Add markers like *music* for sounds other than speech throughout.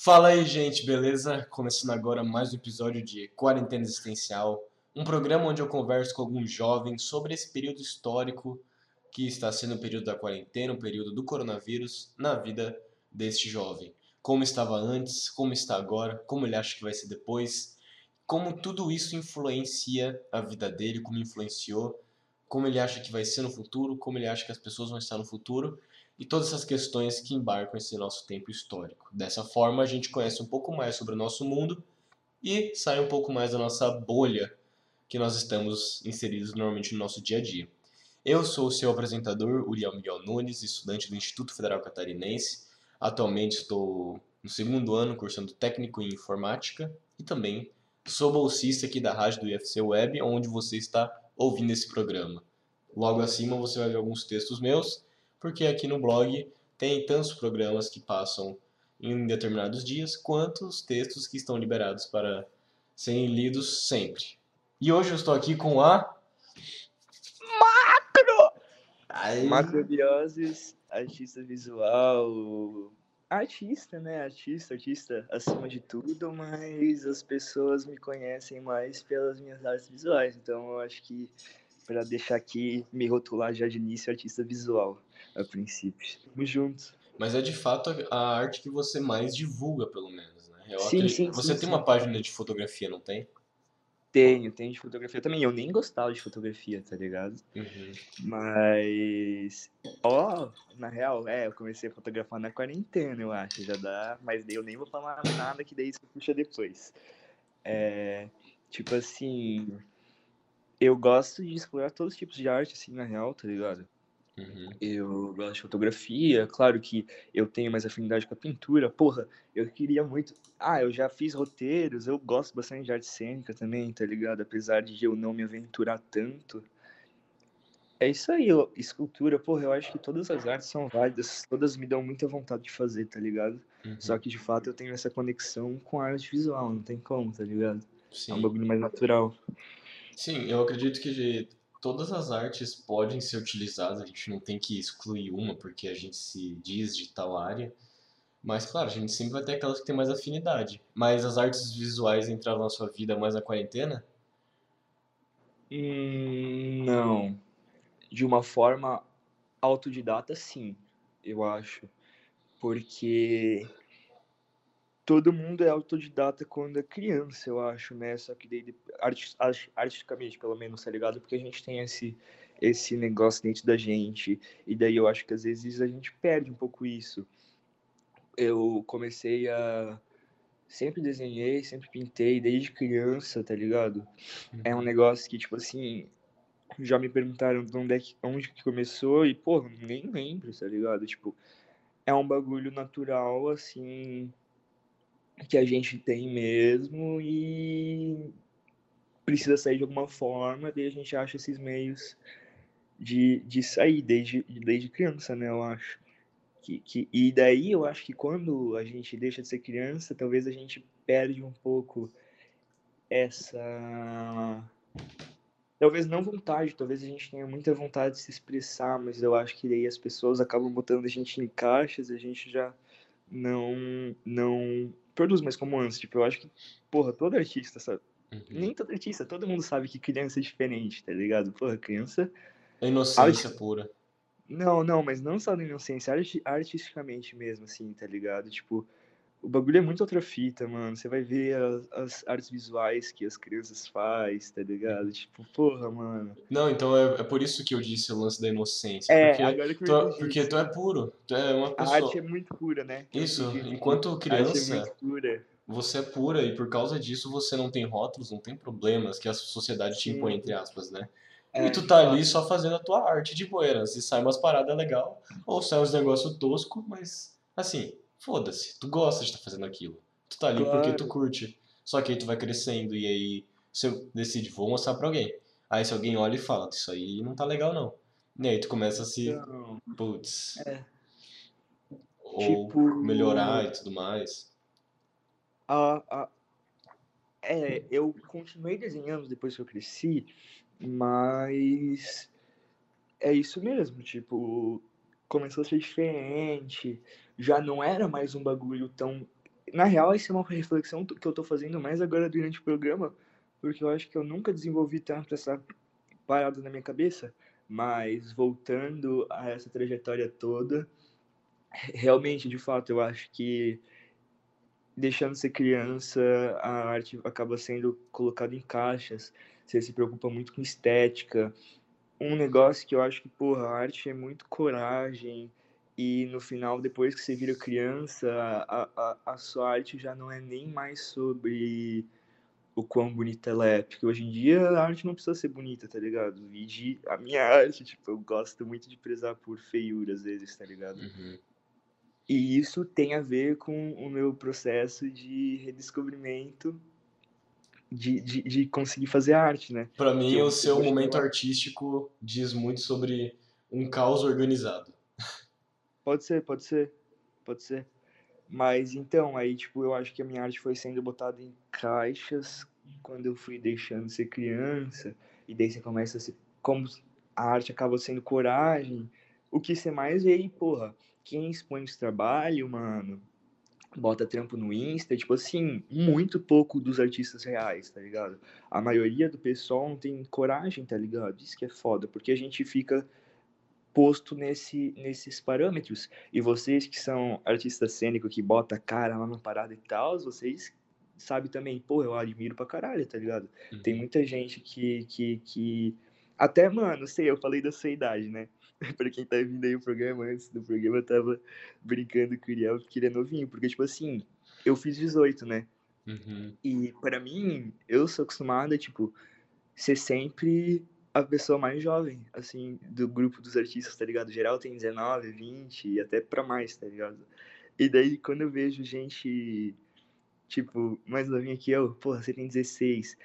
Fala aí, gente, beleza? Começando agora mais um episódio de Quarentena Existencial, um programa onde eu converso com alguns jovens sobre esse período histórico que está sendo o período da quarentena, o período do coronavírus na vida deste jovem. Como estava antes, como está agora, como ele acha que vai ser depois, como tudo isso influencia a vida dele, como influenciou, como ele acha que vai ser no futuro, como ele acha que as pessoas vão estar no futuro e todas essas questões que embarcam esse nosso tempo histórico. Dessa forma, a gente conhece um pouco mais sobre o nosso mundo e sai um pouco mais da nossa bolha que nós estamos inseridos normalmente no nosso dia a dia. Eu sou o seu apresentador, Uriel Miguel Nunes, estudante do Instituto Federal Catarinense. Atualmente estou no segundo ano cursando técnico em informática e também sou bolsista aqui da rádio do UFC Web, onde você está ouvindo esse programa. Logo acima você vai ver alguns textos meus porque aqui no blog tem tantos programas que passam em determinados dias, quanto os textos que estão liberados para serem lidos sempre. E hoje eu estou aqui com a. Macro! Aí... Macrobioses, artista visual. Artista, né? Artista, artista acima de tudo, mas as pessoas me conhecem mais pelas minhas artes visuais. Então eu acho que para deixar aqui, me rotular já de início artista visual, a princípio. Tamo juntos. Mas é de fato a arte que você mais divulga, pelo menos, né? Eu sim, acredito... sim, Você sim, tem sim. uma página de fotografia, não tem? Tenho, tenho de fotografia também. Eu nem gostava de fotografia, tá ligado? Uhum. Mas. Ó, na real, é, eu comecei a fotografar na quarentena, eu acho. Já dá. Mas daí eu nem vou falar nada que daí você puxa depois. É. Tipo assim. Eu gosto de explorar todos os tipos de arte, assim, na real, tá ligado? Uhum. Eu gosto de fotografia, claro que eu tenho mais afinidade com a pintura. Porra, eu queria muito. Ah, eu já fiz roteiros, eu gosto bastante de arte cênica também, tá ligado? Apesar de eu não me aventurar tanto. É isso aí, ó, escultura, porra, eu acho que todas as artes são válidas, todas me dão muita vontade de fazer, tá ligado? Uhum. Só que de fato eu tenho essa conexão com a arte visual, não tem como, tá ligado? Sim. É um bagulho mais natural. Sim, eu acredito que de- todas as artes podem ser utilizadas, a gente não tem que excluir uma porque a gente se diz de tal área. Mas, claro, a gente sempre vai ter aquelas que tem mais afinidade. Mas as artes visuais entraram na sua vida mais na quarentena? Hum, não. De uma forma autodidata, sim, eu acho. Porque todo mundo é autodidata quando é criança, eu acho, né? Só que daí, arti- art- artisticamente, pelo menos, tá ligado? Porque a gente tem esse, esse negócio dentro da gente. E daí eu acho que às vezes a gente perde um pouco isso. Eu comecei a. Sempre desenhei, sempre pintei, desde criança, tá ligado? É um negócio que, tipo assim, já me perguntaram de onde, é que, onde que começou e, pô, nem lembro, tá ligado? Tipo, é um bagulho natural, assim, que a gente tem mesmo e precisa sair de alguma forma, daí a gente acha esses meios de, de sair desde, desde criança, né, eu acho. Que, que, e daí eu acho que quando a gente deixa de ser criança, talvez a gente perde um pouco essa talvez não vontade, talvez a gente tenha muita vontade de se expressar, mas eu acho que daí as pessoas acabam botando a gente em caixas a gente já não não produz mais como antes. Tipo, eu acho que, porra, todo artista sabe, Uhum. nem todo artista, todo mundo sabe que criança é diferente, tá ligado? Porra, criança. A inocência pura. Não, não, mas não só da inocência, arti- artisticamente mesmo, assim, tá ligado? Tipo, o bagulho é muito outra fita, mano. Você vai ver as, as artes visuais que as crianças faz, tá ligado? Tipo, porra, mano. Não, então é, é por isso que eu disse o lance da inocência. É, porque, agora que eu tu, é- porque tu é puro. Tu é uma A pessoa. arte é muito pura, né? Isso, enquanto A arte criança, é muito pura. você é pura e por causa disso você não tem rótulos, não tem problemas que a sociedade te impõe, entre aspas, né? É, e tu tá ali só fazendo a tua arte de boeira. Se sai umas paradas legal, ou sai uns negócios tosco, mas assim, foda-se, tu gosta de estar fazendo aquilo. Tu tá ali porque tu Claro. curte. Só que aí tu vai crescendo e aí você decide, vou mostrar pra alguém. Aí se alguém olha e fala, isso aí não tá legal não. E aí tu começa a se, Então, putz, é. ou Tipo, melhorar e tudo mais. a, a, é, eu continuei desenhando depois que eu cresci, mas é isso mesmo, tipo, começou a ser diferente, já não era mais um bagulho tão na real, isso é uma reflexão que eu tô fazendo mais agora durante o programa, porque eu acho que eu nunca desenvolvi tanto essa parada na minha cabeça, mas voltando a essa trajetória toda, realmente, de fato, eu acho que deixando de ser criança, a arte acaba sendo colocada em caixas, você se preocupa muito com estética. Um negócio que eu acho que, porra, a arte é muito coragem, e no final, depois que você vira criança, a, a, a sua arte já não é nem mais sobre o quão bonita ela é. Porque hoje em dia a arte não precisa ser bonita, tá ligado? E de, a minha arte, tipo, eu gosto muito de prezar por feiura às vezes, tá ligado? Uhum. E isso tem a ver com o meu processo de redescobrimento de, de, de conseguir fazer arte, né? Pra mim, Eu- o seu eu- momento artístico diz muito sobre um caos organizado. Pode ser, pode ser, pode ser. Mas então, aí, tipo, eu acho que a minha arte foi sendo botada em caixas quando eu fui deixando de ser criança, e daí você começa a se. Como a arte acaba sendo coragem, o que você mais vê aí, porra, quem expõe esse trabalho, mano, bota trampo no Insta, tipo assim, muito pouco dos artistas reais, tá ligado? A maioria do pessoal não tem coragem, tá ligado? Isso que é foda, porque a gente fica posto nesse, nesses parâmetros. E vocês que são artistas cênicos, que bota a cara lá na parada e tal, vocês sabem também, pô, eu admiro pra caralho, tá ligado? Uhum. Tem muita gente que, que, que... Até, mano, sei, eu falei da sua idade, né? *laughs* pra quem tá vindo aí o programa, antes do programa, eu tava brincando com o Uriel, porque ele é novinho. Porque, tipo assim, eu fiz 18, né? Uhum. E pra mim, eu sou acostumado, tipo, ser sempre a pessoa mais jovem, assim, do grupo dos artistas, tá ligado? Geral tem 19, 20 e até pra mais, tá ligado? E daí, quando eu vejo gente, tipo, mais novinha que eu, porra, você tem 16.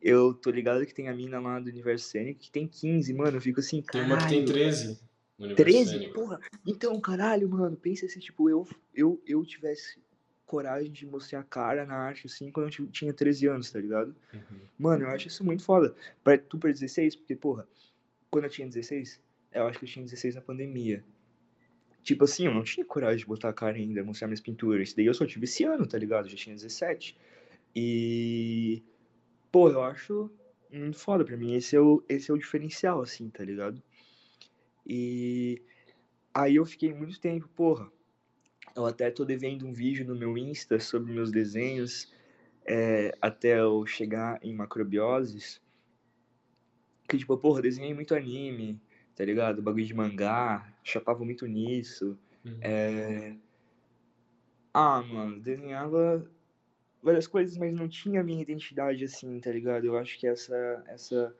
Eu tô ligado que tem a mina lá do Universo Cênico que tem 15, mano. Eu fico assim, Tem caralho. uma que tem 13 no universo 13? cênico. Porra, então, caralho, mano, pensa se, tipo, eu, eu, eu tivesse coragem de mostrar a cara na arte, assim, quando eu ti- tinha 13 anos, tá ligado? Uhum. Mano, eu acho isso muito foda. Pra, tu pra 16, porque, porra, quando eu tinha 16, eu acho que eu tinha 16 na pandemia. Tipo assim, eu não tinha coragem de botar a cara ainda, mostrar minhas pinturas. Isso daí eu só tive esse ano, tá ligado? Eu já tinha 17. E, pô, eu acho muito foda pra mim. Esse é o, esse é o diferencial, assim, tá ligado? E aí eu fiquei muito tempo, porra. Eu até tô devendo um vídeo no meu Insta sobre meus desenhos é, até eu chegar em macrobioses. Que, tipo, porra, desenhei muito anime, tá ligado? Bagulho de mangá, chapava muito nisso. Uhum. É... Ah, mano, desenhava várias coisas, mas não tinha a minha identidade assim, tá ligado? Eu acho que essa, essa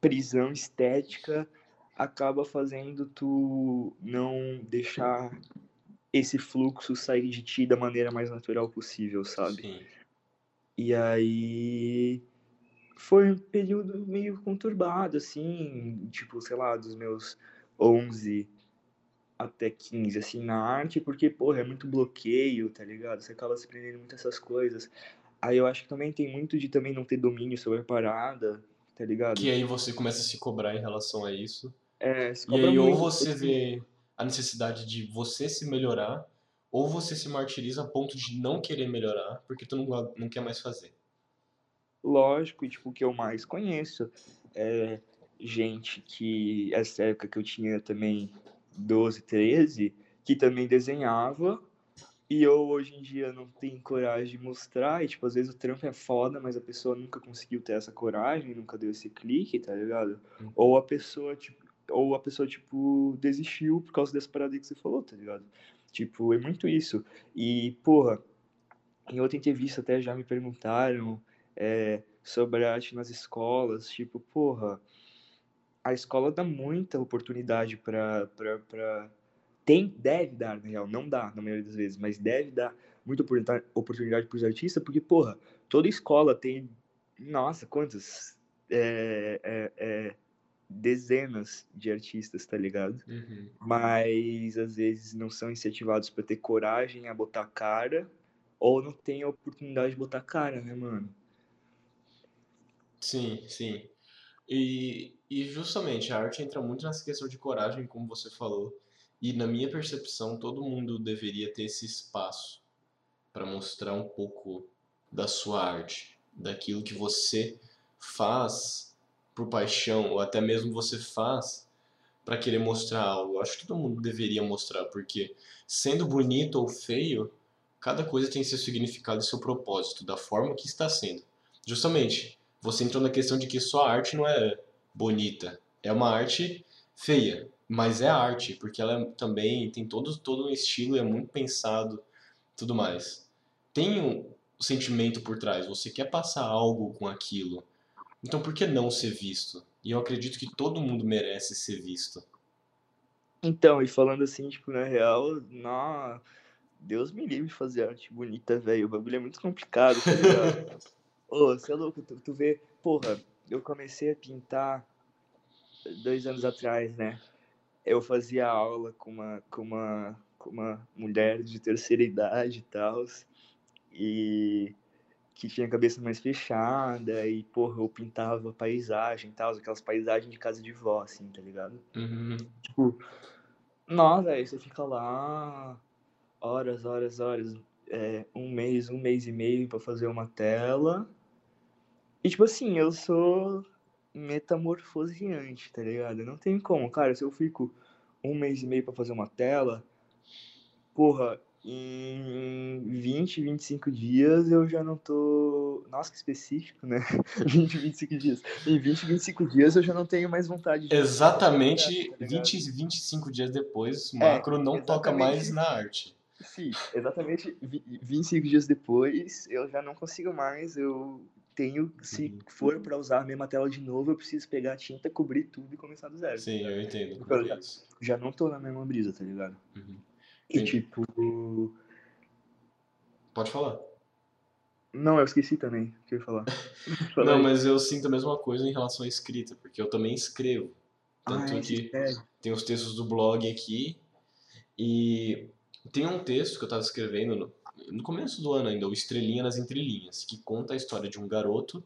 prisão estética acaba fazendo tu não deixar esse fluxo sair de ti da maneira mais natural possível, sabe? Sim. E aí foi um período meio conturbado, assim, tipo, sei lá, dos meus 11 até 15, assim, na arte, porque, porra, é muito bloqueio, tá ligado? Você acaba se prendendo muito a essas coisas. Aí eu acho que também tem muito de também não ter domínio sobre a parada, tá ligado? Que aí você começa a se cobrar em relação a isso. É, se E cobra aí ou muito, você assim. vê a necessidade de você se melhorar, ou você se martiriza a ponto de não querer melhorar, porque tu não, não quer mais fazer. Lógico, e tipo, o que eu mais conheço é gente que, essa época que eu tinha também 12, 13, que também desenhava, e eu hoje em dia não tenho coragem de mostrar, e tipo, às vezes o trampo é foda, mas a pessoa nunca conseguiu ter essa coragem, nunca deu esse clique, tá ligado? Uhum. Ou a pessoa, tipo, ou a pessoa, tipo, desistiu por causa dessa parada que você falou, tá ligado? Tipo, é muito isso. E, porra, em outra entrevista até já me perguntaram é, sobre a arte nas escolas, tipo, porra, a escola dá muita oportunidade pra, pra. Tem, deve dar, na real, não dá na maioria das vezes, mas deve dar muita oportunidade, oportunidade pros artistas, porque, porra, toda escola tem, nossa, quantas é, é, é, dezenas de artistas, tá ligado? Uhum. mas às vezes não são incentivados para ter coragem a botar cara ou não tem a oportunidade de botar cara, né, mano? Sim, sim. E, e justamente a arte entra muito nessa questão de coragem, como você falou. E na minha percepção, todo mundo deveria ter esse espaço para mostrar um pouco da sua arte, daquilo que você faz por paixão ou até mesmo você faz para querer mostrar algo. Eu acho que todo mundo deveria mostrar, porque sendo bonito ou feio, cada coisa tem seu significado e seu propósito, da forma que está sendo. Justamente, você entrou na questão de que sua arte não é bonita, é uma arte feia, mas é arte, porque ela também tem todo, todo um estilo, é muito pensado, tudo mais. Tem um sentimento por trás, você quer passar algo com aquilo. Então por que não ser visto? E eu acredito que todo mundo merece ser visto. Então, e falando assim, tipo, na real, não, Deus me livre de fazer arte bonita, velho. O bagulho é muito complicado, tá ligado? *laughs* Ô, você é louco, tu, tu vê, porra, eu comecei a pintar dois anos atrás, né? Eu fazia aula com uma, com uma, com uma mulher de terceira idade e tal, e que tinha a cabeça mais fechada, e, porra, eu pintava paisagem e tal, aquelas paisagens de casa de vó, assim, tá ligado? Uhum. Tipo, nossa, velho, você fica lá horas, horas, horas, é, um mês, um mês e meio para fazer uma tela. E, tipo assim, eu sou metamorfoseante, tá ligado? Não tem como, cara, se eu fico um mês e meio para fazer uma tela, porra, em 20, 25 dias eu já não tô. Nossa, que específico, né? *laughs* 20, 25 dias. Em 20, 25 dias eu já não tenho mais vontade de. Exatamente tá 20, 25 dias depois, o macro é, não toca mais na arte. Sim, exatamente 25 dias depois eu já não consigo mais. Eu tenho, se uhum. for para usar a mesma tela de novo, eu preciso pegar a tinta, cobrir tudo e começar do zero. Sim, tá eu entendo. Eu já, já, não tô na mesma brisa, tá ligado? Uhum. E tipo. Pode falar. Não, eu esqueci também o que eu ia falar. *laughs* não, mas eu sinto a mesma coisa em relação à escrita, porque eu também escrevo. Tanto ah, que é. tem os textos do blog aqui. E tem um texto que eu estava escrevendo no, no começo do ano ainda, o Estrelinha nas Entrelinhas, que conta a história de um garoto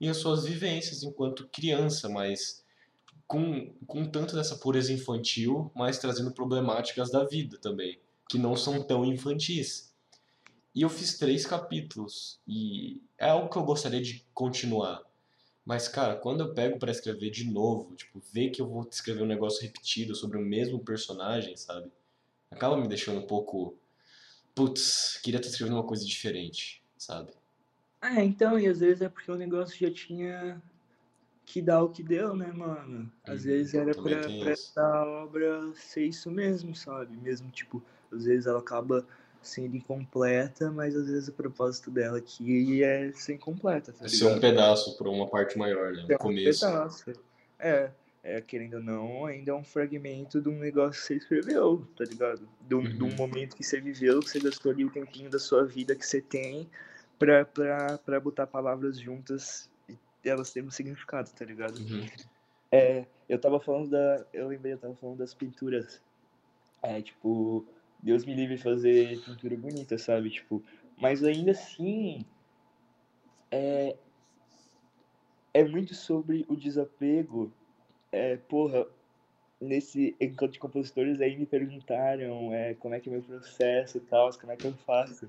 e as suas vivências enquanto criança, mas com, com tanto dessa pureza infantil, mas trazendo problemáticas da vida também que não são tão infantis. E eu fiz três capítulos e é algo que eu gostaria de continuar. Mas, cara, quando eu pego para escrever de novo, tipo, ver que eu vou escrever um negócio repetido sobre o mesmo personagem, sabe? Acaba me deixando um pouco. Putz, queria estar escrevendo uma coisa diferente, sabe? Ah, então, e às vezes é porque o negócio já tinha que dar o que deu, né, mano? Às hum, vezes era pra, pra essa obra ser isso mesmo, sabe? Mesmo, tipo, às vezes ela acaba sendo incompleta, mas às vezes o propósito dela aqui é ser incompleta. Tá ser um pedaço para uma parte maior, né? É um começo. pedaço. É, é, querendo ou não, ainda é um fragmento de um negócio que você escreveu, tá ligado? De um, uhum. um momento que você viveu, que você gastou ali o tempinho da sua vida que você tem pra, pra, pra botar palavras juntas elas terem um significado, tá ligado? Uhum. É, eu tava falando da. Eu lembrei, eu tava falando das pinturas. É, tipo, Deus me livre de fazer pintura bonita, sabe? Tipo, mas ainda assim é é muito sobre o desapego. É, porra, nesse encontro de compositores aí me perguntaram é, como é que é meu processo e tal, como é que eu faço.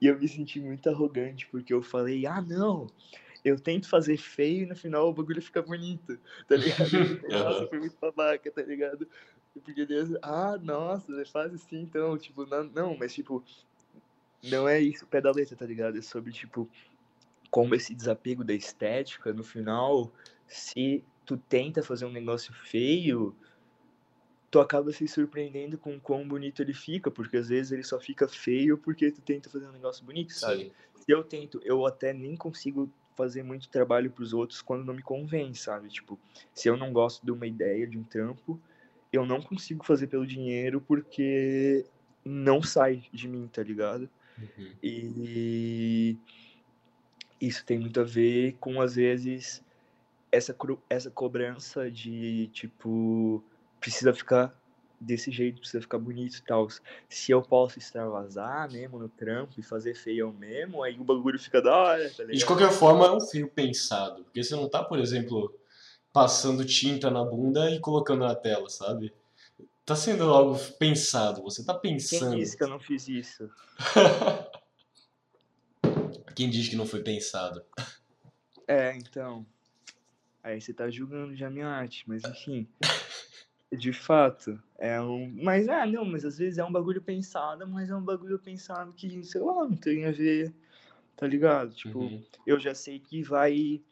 E eu me senti muito arrogante, porque eu falei, ah, não, eu tento fazer feio e no final o bagulho fica bonito, tá ligado? *laughs* Nossa, foi muito babaca, tá ligado? Porque Deus, ah, nossa, é faz assim, então, tipo, não, não, mas tipo, não é isso o pé da letra, tá ligado? É sobre, tipo, como esse desapego da estética, no final, se tu tenta fazer um negócio feio, tu acaba se surpreendendo com quão bonito ele fica, porque às vezes ele só fica feio porque tu tenta fazer um negócio bonito, sabe? Sim. Se eu tento, eu até nem consigo fazer muito trabalho para os outros quando não me convém, sabe? Tipo, se eu não gosto de uma ideia, de um trampo, eu não consigo fazer pelo dinheiro porque não sai de mim, tá ligado? Uhum. E isso tem muito a ver com, às vezes, essa, essa cobrança de, tipo, precisa ficar desse jeito, precisa ficar bonito e tal. Se eu posso extravasar mesmo no trampo e fazer feio mesmo, aí o bagulho fica da hora, tá? E de qualquer forma é um feio pensado, porque você não tá, por exemplo passando tinta na bunda e colocando na tela, sabe? Tá sendo algo pensado, você tá pensando. Quem disse que eu não fiz isso? *laughs* Quem diz que não foi pensado? É, então. Aí você tá julgando já minha arte, mas enfim. *laughs* De fato, é um. Mas ah, não, mas às vezes é um bagulho pensado, mas é um bagulho pensado que, sei lá, não tem a ver, tá ligado? Tipo, Uhum. eu já sei que vai.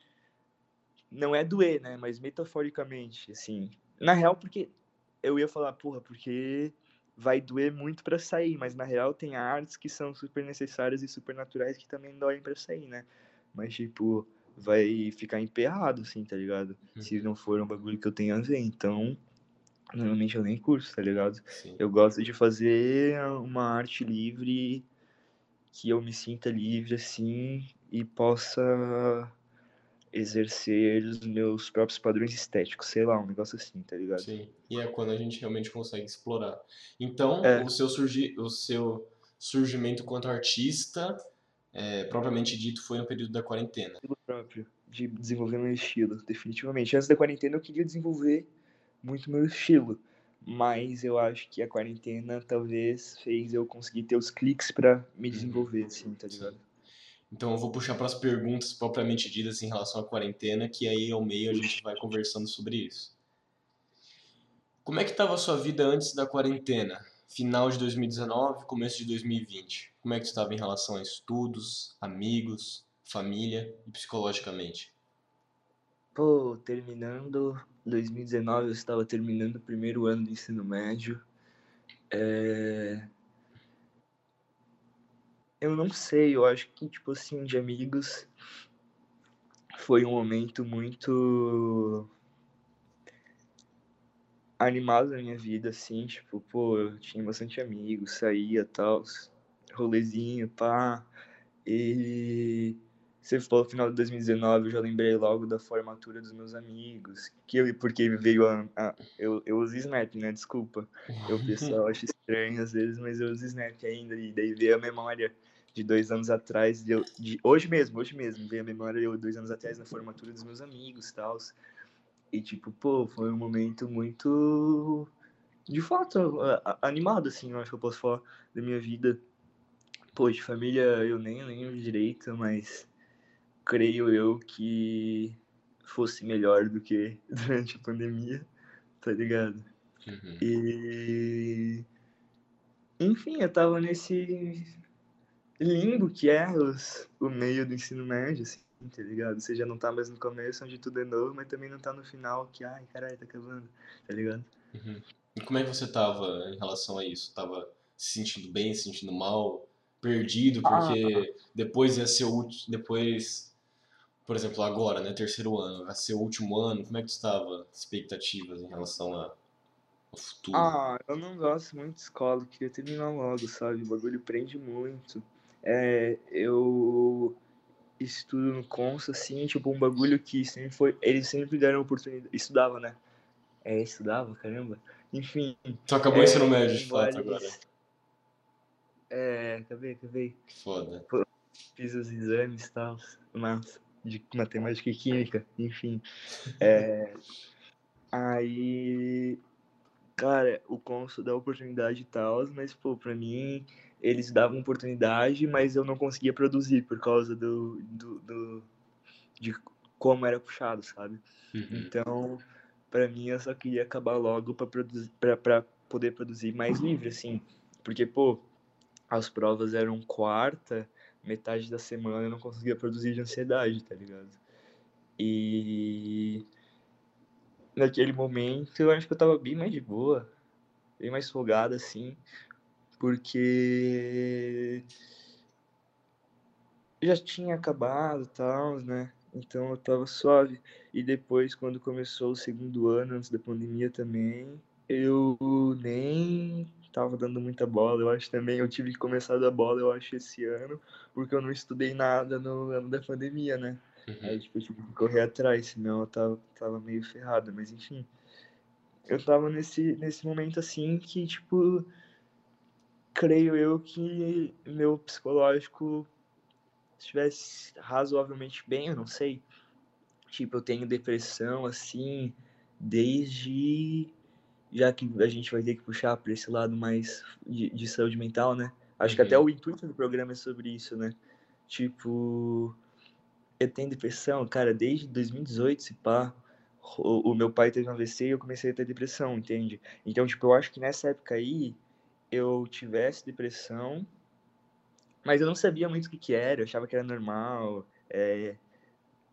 Não é doer, né? Mas metaforicamente, assim. Na real, porque eu ia falar, porra, porque vai doer muito pra sair, mas na real tem artes que são super necessárias e super naturais que também doem pra sair, né? Mas, tipo, vai ficar emperrado, assim, tá ligado? Se não for um bagulho que eu tenha a ver. Então, normalmente eu nem curso, tá ligado? Sim. Eu gosto de fazer uma arte livre, que eu me sinta livre, assim, e possa exercer os meus próprios padrões estéticos, sei lá, um negócio assim, tá ligado? Sim. E é quando a gente realmente consegue explorar. Então, É. o, seu surgi... o seu surgimento quanto artista, é, propriamente dito, foi no período da quarentena. Estilo próprio, de desenvolver meu estilo, definitivamente. Antes da quarentena eu queria desenvolver muito meu estilo, mas eu acho que a quarentena talvez fez eu conseguir ter os cliques pra me desenvolver, assim, tá ligado? Então eu vou puxar para as perguntas propriamente ditas em relação à quarentena, que aí ao meio a gente vai conversando sobre isso. Como é que estava a sua vida antes da quarentena? Final de 2019, começo de 2020. Como é que estava em relação a estudos, amigos, família e psicologicamente? Pô, terminando 2019, eu estava terminando o primeiro ano do ensino médio. É... Eu não sei, eu acho que, tipo assim, de amigos, foi um momento muito animado na minha vida, assim, tipo, pô, eu tinha bastante amigos, saía, tal, rolezinho, pá, e você falou final de 2019, eu já lembrei logo da formatura dos meus amigos, que eu, porque veio a, a- eu, eu uso Snap, né, desculpa, eu, pessoal acha estranho às vezes, mas eu uso Snap ainda, e daí veio a memória de dois anos atrás, de, de hoje mesmo, hoje mesmo, veio a memória de dois anos atrás na formatura dos meus amigos, tal, e tipo, pô, foi um momento muito, de fato, animado, assim, eu acho que eu posso falar da minha vida, pô, de família eu nem lembro direito, mas creio eu que fosse melhor do que *laughs* durante a pandemia, tá ligado? Uhum. E. Enfim, eu tava nesse limbo que é os, o meio do ensino médio, assim, tá ligado? Você já não tá mais no começo, onde tudo é novo, mas também não tá no final, que, ai, caralho, tá acabando, tá ligado? Uhum. E como é que você tava em relação a isso? Tava se sentindo bem, se sentindo mal, perdido, porque depois ia ser o último, depois, por exemplo, agora, né, terceiro ano, vai ser o último ano, como é que tu estava? Expectativas em relação a- ao futuro? Ah, eu não gosto muito de escola, queria terminar logo, sabe? O bagulho prende muito. É, eu estudo no Consa, assim, tipo, um bagulho que sempre foi. Eles sempre deram oportunidade. Estudava, né? É, estudava, caramba. Enfim. Tu acabou o é, ensino médio, de fato, agora. É, acabei, acabei. Foda. Fiz os exames e tal, mas de matemática e química, enfim. *laughs* É, aí, cara, o Consul dá oportunidade e tal, mas, pô, pra mim, eles davam oportunidade, mas eu não conseguia produzir por causa do, do, do- de como era puxado, sabe? Uhum. Então, pra mim, eu só queria acabar logo pra, produzir, pra poder produzir mais livre, assim. Porque, pô, as provas eram quarta, metade da semana eu não conseguia produzir de ansiedade, tá ligado? E naquele momento eu acho que eu tava bem mais de boa, bem mais folgado, assim, porque já tinha acabado tal, né? Então eu tava suave. E depois, quando começou o segundo ano, antes da pandemia também, eu nem tava dando muita bola. Eu acho também, eu tive que começar a dar bola, eu acho, esse ano, porque eu não estudei nada no ano da pandemia, né? Aí, Uhum. tipo, eu tive que correr atrás, senão eu tava, tava meio ferrado. Mas, enfim, eu tava nesse, nesse momento, assim, que, tipo, creio eu que meu psicológico estivesse razoavelmente bem, eu não sei. Tipo, eu tenho depressão, assim, desde. Já que a gente vai ter que puxar pra esse lado mais de, de saúde mental, né? Acho que Uhum. até o intuito do programa é sobre isso, né? Tipo, eu tenho depressão, cara, desde 2018, se pá. O, o meu pai teve um AVC e eu comecei a ter depressão, entende? Então, tipo, eu acho que nessa época aí eu tivesse depressão, mas eu não sabia muito o que que era, eu achava que era normal é,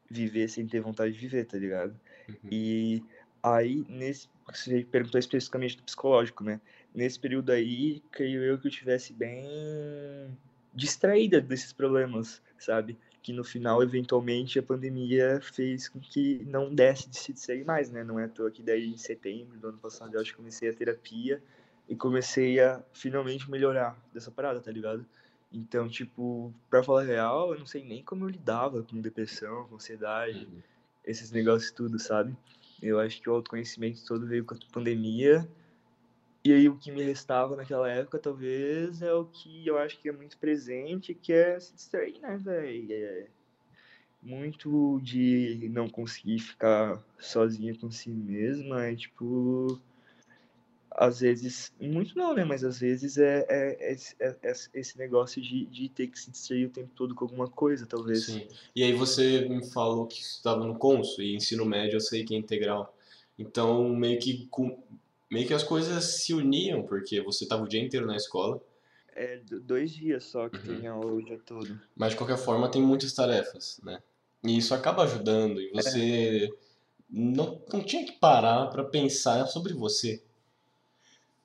viver sem ter vontade de viver, tá ligado? Uhum. E aí, nesse, você perguntou especificamente do psicológico, né? Nesse período aí, creio eu que eu tivesse bem distraída desses problemas, sabe? Que no final, eventualmente, a pandemia fez com que não desse de se distrair mais, né? Não é à toa que daí em setembro do ano passado eu acho que comecei a terapia e comecei a finalmente melhorar dessa parada, tá ligado? Então, tipo, pra falar real, eu não sei nem como eu lidava com depressão, com ansiedade, Uhum. esses negócios tudo, sabe? Eu acho que o autoconhecimento todo veio com a pandemia. E aí o que me restava naquela época, talvez, é o que eu acho que é muito presente, que é se distrair, né, velho? É muito de não conseguir ficar sozinha com si mesma, é tipo às vezes, muito não, né? Mas às vezes é, é, é, é esse negócio de, de ter que se distrair o tempo todo com alguma coisa, talvez. Sim. E aí você me falou que estava no Consul e ensino médio eu sei que é integral. Então meio que meio que as coisas se uniam porque você estava o dia inteiro na escola, É do- dois dias só que Uhum. tem aula o dia todo. mas de qualquer forma tem muitas tarefas, né? E isso acaba ajudando e você não, não tinha que parar para pensar sobre você.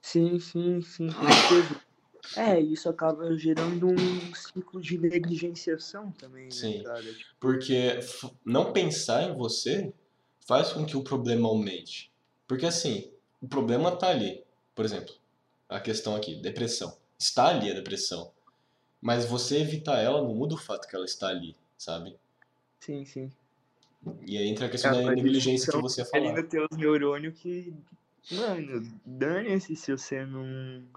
Sim, sim, sim. É, isso acaba gerando um ciclo de negligenciação também, né, Sim. Tipo, Porque não pensar em você faz com que o problema aumente. Porque assim, o problema tá ali. Por exemplo, a questão aqui, depressão. Está ali a depressão. Mas você evitar ela não muda o fato que ela está ali, sabe? sim, sim. E aí entra a questão da negligência que você ia ali falar. nos teus neurônios que. Mano, dane-se se você não,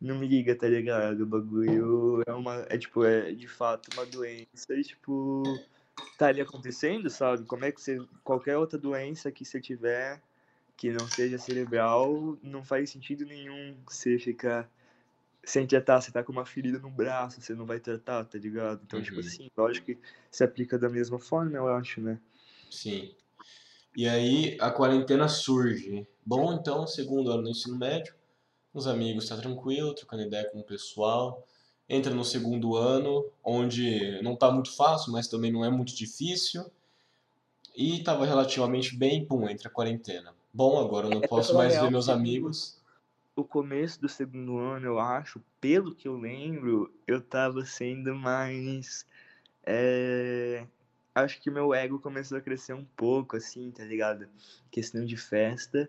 não me liga, tá ligado? O bagulho é uma. É tipo, é de fato uma doença e, tipo, tá ali acontecendo, sabe? Como é que você. Qualquer outra doença que você tiver que não seja cerebral, não faz sentido nenhum você ficar sem tratar. Você tá com uma ferida no braço, você não vai tratar, tá ligado? Então, tipo Uhum. assim, lógico que se aplica da mesma forma, eu acho, né? Sim. E aí a quarentena surge. Bom, então, segundo ano do ensino médio, os amigos tá tranquilo, trocando ideia com o pessoal. Entra no segundo ano, onde não tá muito fácil, mas também não é muito difícil. E tava relativamente bem, pum, entra a quarentena. Bom, agora eu não pra posso mais ver meus amigos. o começo do segundo ano, eu acho, pelo que eu lembro, eu tava sendo mais. é, Acho que meu ego começou a crescer um pouco, assim, tá ligado? Questão de festa.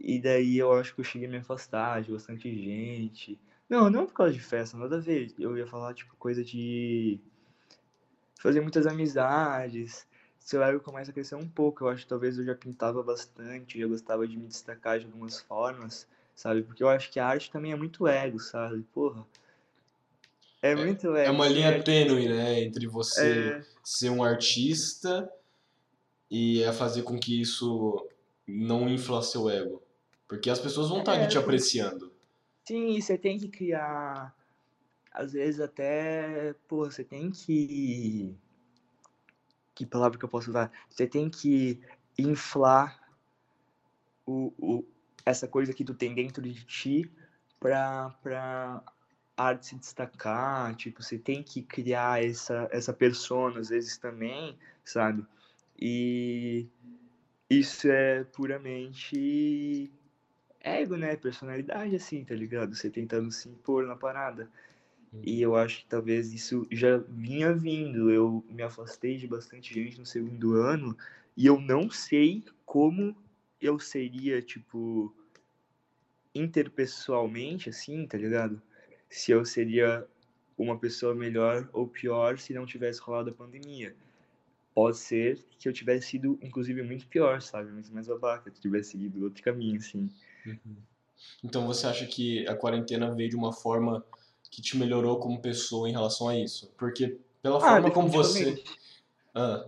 E daí eu acho que eu cheguei a me afastar de bastante gente. Não, não por causa de festa, nada a ver. Eu ia falar, tipo, coisa de fazer muitas amizades. Seu ego começa a crescer um pouco. Eu acho que talvez eu já pintava bastante, já gostava de me destacar de algumas formas, sabe? Porque eu acho que a arte também é muito ego, sabe? Porra. É muito ego. É uma assim, linha tênue, né, entre você é, ser um artista e é fazer com que isso não infla seu ego. Porque as pessoas vão estar ali É, te apreciando. Sim, você tem que criar. Às vezes até. Porra, você tem que. Que palavra que eu posso usar? Você tem que inflar o, o, essa coisa que tu tem dentro de ti pra, pra arte se destacar. Tipo, você tem que criar essa, essa persona, às vezes também, sabe? E isso é puramente ego, né? Personalidade, assim, tá ligado? Você tentando se impor na parada. E eu acho que talvez isso já vinha vindo. Eu me afastei de bastante gente no segundo ano e eu não sei como eu seria, tipo, interpessoalmente, assim, tá ligado? Se eu seria uma pessoa melhor ou pior se não tivesse rolado a pandemia. Pode ser que eu tivesse sido, inclusive, muito pior, sabe? Muito mais babaca, que eu tivesse seguido outro caminho, assim. Então você acha que a quarentena veio de uma forma que te melhorou como pessoa em relação a isso? Porque pela forma como você. Ah,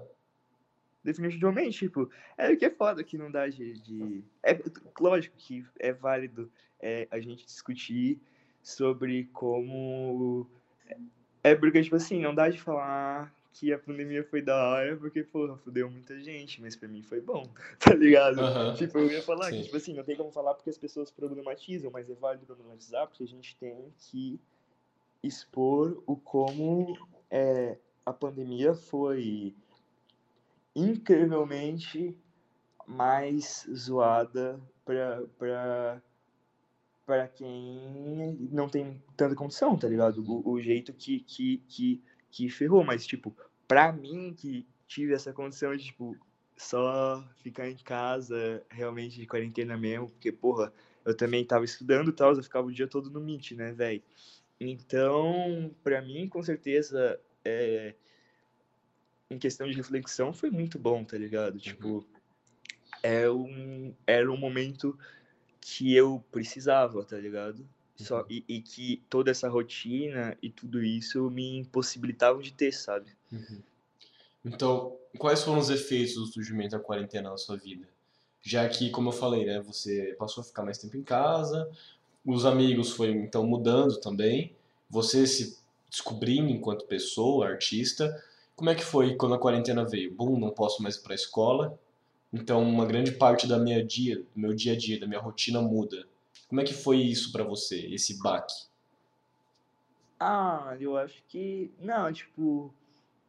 Definitivamente, tipo, é o que é foda que não dá de. de- É, lógico que é válido é, a gente discutir sobre como. É porque, tipo assim, não dá de falar que a pandemia foi da hora, porque, porra, fudeu muita gente, mas pra mim foi bom, *laughs* tá ligado? Aham. Tipo, eu ia falar Sim. que, tipo assim, não tem como falar porque as pessoas problematizam, mas é válido problematizar porque a gente tem que expor o como é, a pandemia foi incrivelmente mais zoada pra, pra, pra quem não tem tanta condição, tá ligado? O, o jeito que, que, que, que ferrou, mas, tipo, pra mim que tive essa condição de, tipo, só ficar em casa, realmente de quarentena mesmo, porque, porra, eu também tava estudando e tal, eu ficava o dia todo no Meet, né, velho? Então, pra mim, com certeza, é, em questão de reflexão, foi muito bom, tá ligado? Tipo, é um, era um momento que eu precisava, tá ligado? Só, e, e que toda essa rotina e tudo isso me impossibilitavam de ter, sabe? Então, quais foram os efeitos do surgimento da quarentena na sua vida? Já que, como eu falei, né, você passou a ficar mais tempo em casa, os amigos foram então mudando também, você se descobrindo enquanto pessoa, artista. Como é que foi quando a quarentena veio? Bum, não posso mais ir para a escola. Então, uma grande parte da minha dia, do meu dia a dia, da minha rotina muda. Como é que foi isso para você, esse baque? Ah, eu acho que. Não, tipo.